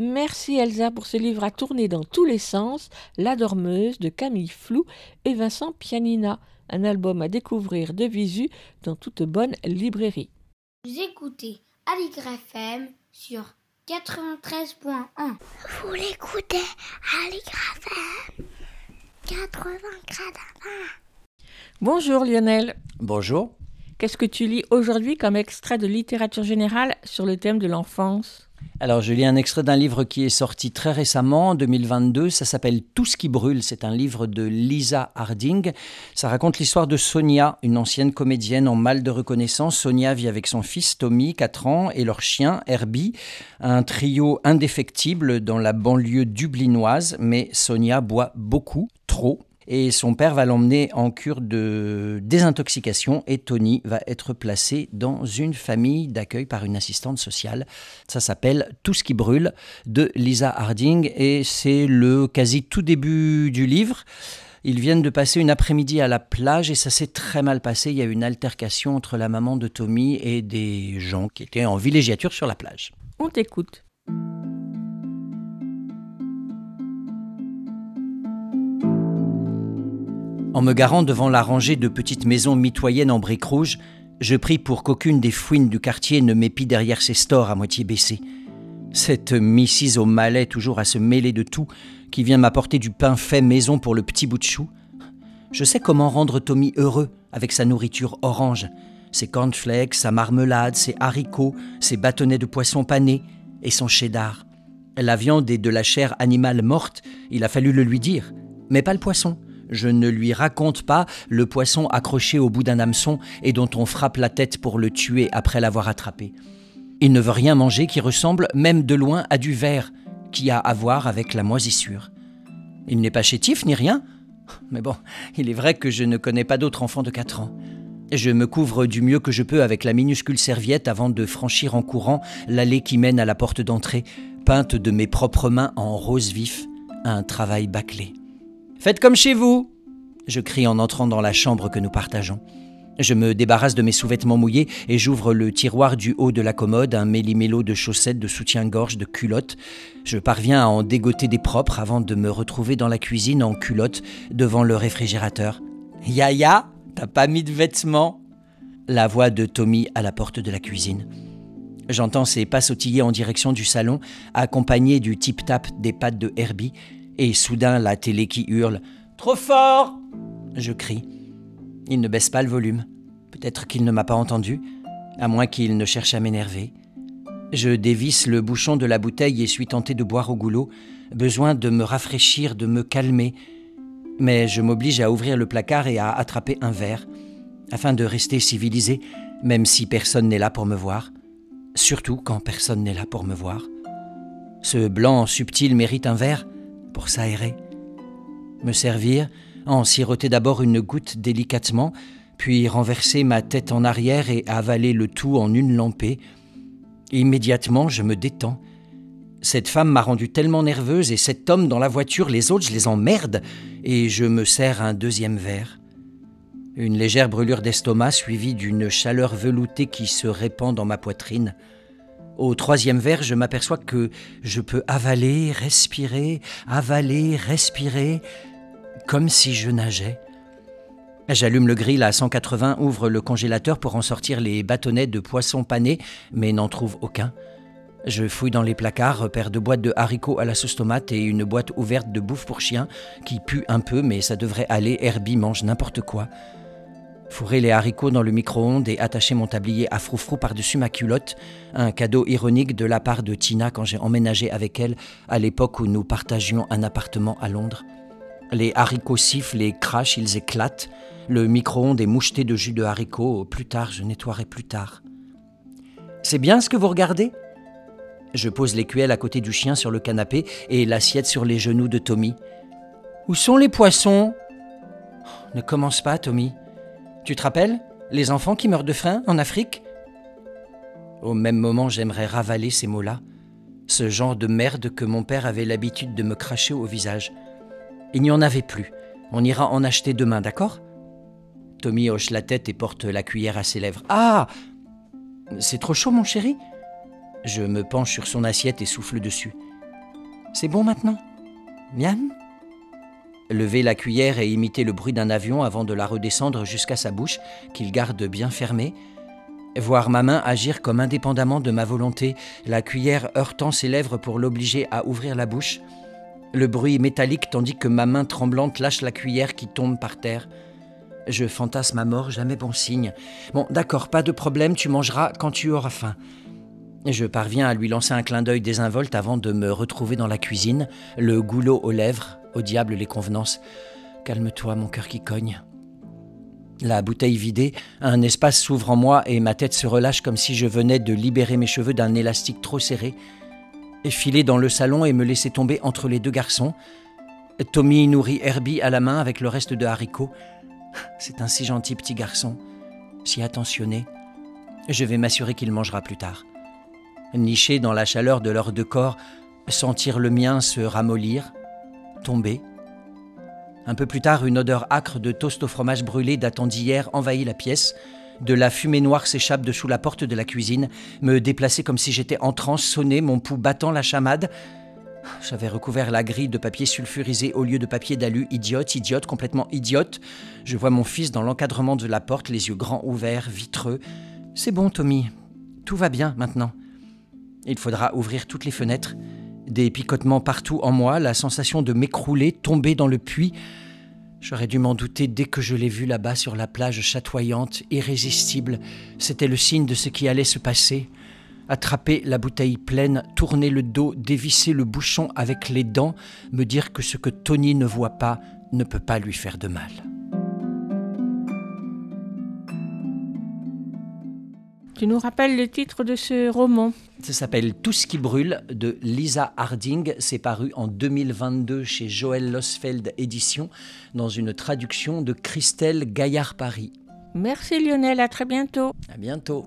A: Merci Elsa pour ce livre à tourner dans tous les sens, La Dormeuse de Camille Flou et Vincent Pianina, un album à découvrir de visu dans toute bonne librairie.
J: Vous écoutez Aligre FM sur 93.1.
K: Vous l'écoutez Aligre FM 80
A: Bonjour Lionel.
X: Bonjour.
A: Qu'est-ce que tu lis aujourd'hui comme extrait de littérature générale sur le thème de l'enfance?
X: Alors, je lis un extrait d'un livre qui est sorti très récemment, en 2022. Ça s'appelle Tout ce qui brûle. C'est un livre de Lisa Harding. Ça raconte l'histoire de Sonia, une ancienne comédienne en mal de reconnaissance. Sonia vit avec son fils Tommy, 4 ans, et leur chien Herbie, un trio indéfectible dans la banlieue dublinoise. Mais Sonia boit beaucoup, trop, et son père va l'emmener en cure de désintoxication et Tony va être placé dans une famille d'accueil par une assistante sociale. Ça s'appelle Tout ce qui brûle de Lisa Harding et c'est le quasi tout début du livre. Ils viennent de passer une après-midi à la plage et ça s'est très mal passé. Il y a eu une altercation entre la maman de Tommy et des gens qui étaient en villégiature sur la plage.
A: On t'écoute.
X: En me garant devant la rangée de petites maisons mitoyennes en briques rouges, je prie pour qu'aucune des fouines du quartier ne m'épie derrière ses stores à moitié baissés. Cette Mrs. au malais toujours à se mêler de tout, qui vient m'apporter du pain fait maison pour le petit bout de chou. Je sais comment rendre Tommy heureux avec sa nourriture orange, ses cornflakes, sa marmelade, ses haricots, ses bâtonnets de poisson pané et son cheddar. La viande et de la chair animale morte, il a fallu le lui dire, mais pas le poisson. Je ne lui raconte pas le poisson accroché au bout d'un hameçon et dont on frappe la tête pour le tuer après l'avoir attrapé. Il ne veut rien manger qui ressemble même de loin à du verre qui a à voir avec la moisissure. Il n'est pas chétif ni rien, mais bon, il est vrai que je ne connais pas d'autre enfant de 4 ans. Je me couvre du mieux que je peux avec la minuscule serviette avant de franchir en courant l'allée qui mène à la porte d'entrée, peinte de mes propres mains en rose vif, un travail bâclé. Faites comme chez vous je crie en entrant dans la chambre que nous partageons. Je me débarrasse de mes sous-vêtements mouillés et j'ouvre le tiroir du haut de la commode, un méli-mélo de chaussettes, de soutien-gorge, de culottes. Je parviens à en dégoter des propres avant de me retrouver dans la cuisine en culotte devant le réfrigérateur. Yaya, t'as pas mis de vêtements? La voix de Tommy à la porte de la cuisine. J'entends ses pas sautiller en direction du salon, accompagné du tip-tap des pattes de Herbie, et soudain la télé qui hurle Trop fort Je crie. Il ne baisse pas le volume. Peut-être qu'il ne m'a pas entendu, à moins qu'il ne cherche à m'énerver. Je dévisse le bouchon de la bouteille et suis tenté de boire au goulot, besoin de me rafraîchir, de me calmer. Mais je m'oblige à ouvrir le placard et à attraper un verre, afin de rester civilisé, même si personne n'est là pour me voir. Surtout quand personne n'est là pour me voir. Ce blanc subtil mérite un verre pour s'aérer. Me servir, en siroter d'abord une goutte délicatement, puis renverser ma tête en arrière et avaler le tout en une lampée. Immédiatement, je me détends. Cette femme m'a rendu tellement nerveuse et cet homme dans la voiture, les autres, je les emmerde et je me sers un deuxième verre. Une légère brûlure d'estomac suivie d'une chaleur veloutée qui se répand dans ma poitrine. Au troisième verre, je m'aperçois que je peux avaler, respirer, avaler, respirer, comme si je nageais. J'allume le grill à 180, ouvre le congélateur pour en sortir les bâtonnets de poisson pané, mais n'en trouve aucun. Je fouille dans les placards, repère deux boîtes de haricots à la sauce tomate et une boîte ouverte de bouffe pour chien qui pue un peu, mais ça devrait aller. Herbie mange n'importe quoi. Fourrer les haricots dans le micro-ondes et attacher mon tablier à froufrou par-dessus ma culotte, un cadeau ironique de la part de Tina quand j'ai emménagé avec elle à l'époque où nous partagions un appartement à Londres. Les haricots sifflent et crachent, ils éclatent. Le micro-ondes est moucheté de jus de haricots. Plus tard, je nettoierai plus tard. C'est bien ce que vous regardez? Je pose l'écuelle à côté du chien sur le canapé et l'assiette sur les genoux de Tommy. Où sont les poissons? Ne commence pas, Tommy. Tu te rappelles Les enfants qui meurent de faim en Afrique? Au même moment, j'aimerais ravaler ces mots-là. Ce genre de merde que mon père avait l'habitude de me cracher au visage. Il n'y en avait plus. On ira en acheter demain, d'accord? Tommy hoche la tête et porte la cuillère à ses lèvres. Ah C'est trop chaud, mon chéri? Je me penche sur son assiette et souffle dessus. C'est bon maintenant? Miam? Lever la cuillère et imiter le bruit d'un avion avant de la redescendre jusqu'à sa bouche, qu'il garde bien fermée. Voir ma main agir comme indépendamment de ma volonté, la cuillère heurtant ses lèvres pour l'obliger à ouvrir la bouche. Le bruit métallique tandis que ma main tremblante lâche la cuillère qui tombe par terre. Je fantasme à mort, jamais bon signe. Bon, d'accord, pas de problème, tu mangeras quand tu auras faim. Je parviens à lui lancer un clin d'œil désinvolte avant de me retrouver dans la cuisine, le goulot aux lèvres, au diable les convenances. Calme-toi, mon cœur qui cogne. La bouteille vidée, un espace s'ouvre en moi et ma tête se relâche comme si je venais de libérer mes cheveux d'un élastique trop serré. Filer dans le salon et me laisser tomber entre les deux garçons. Tommy nourrit Herbie à la main avec le reste de haricots. C'est un si gentil petit garçon, si attentionné. Je vais m'assurer qu'il mangera plus tard nichés dans la chaleur de leurs deux corps, sentir le mien se ramollir, tomber. Un peu plus tard, une odeur âcre de toast au fromage brûlé datant d'hier envahit la pièce. De la fumée noire s'échappe dessous la porte de la cuisine, me déplacer comme si j'étais en transe, sonné, mon pouls battant la chamade. J'avais recouvert la grille de papier sulfurisé au lieu de papier d'alu, idiote, idiote, complètement idiote. Je vois mon fils dans l'encadrement de la porte, les yeux grands ouverts, vitreux. C'est bon, Tommy. Tout va bien maintenant. Il faudra ouvrir toutes les fenêtres. Des picotements partout en moi, la sensation de m'écrouler, tomber dans le puits. J'aurais dû m'en douter dès que je l'ai vu là-bas sur la plage chatoyante, irrésistible. C'était le signe de ce qui allait se passer. Attraper la bouteille pleine, tourner le dos, dévisser le bouchon avec les dents, me dire que ce que Tony ne voit pas ne peut pas lui faire de mal.
A: Tu nous rappelles le titre de ce roman
X: Ça s'appelle Tout ce qui brûle de Lisa Harding. C'est paru en 2022 chez Joël Losfeld Édition dans une traduction de Christelle Gaillard-Paris.
A: Merci Lionel, à très bientôt.
X: À bientôt.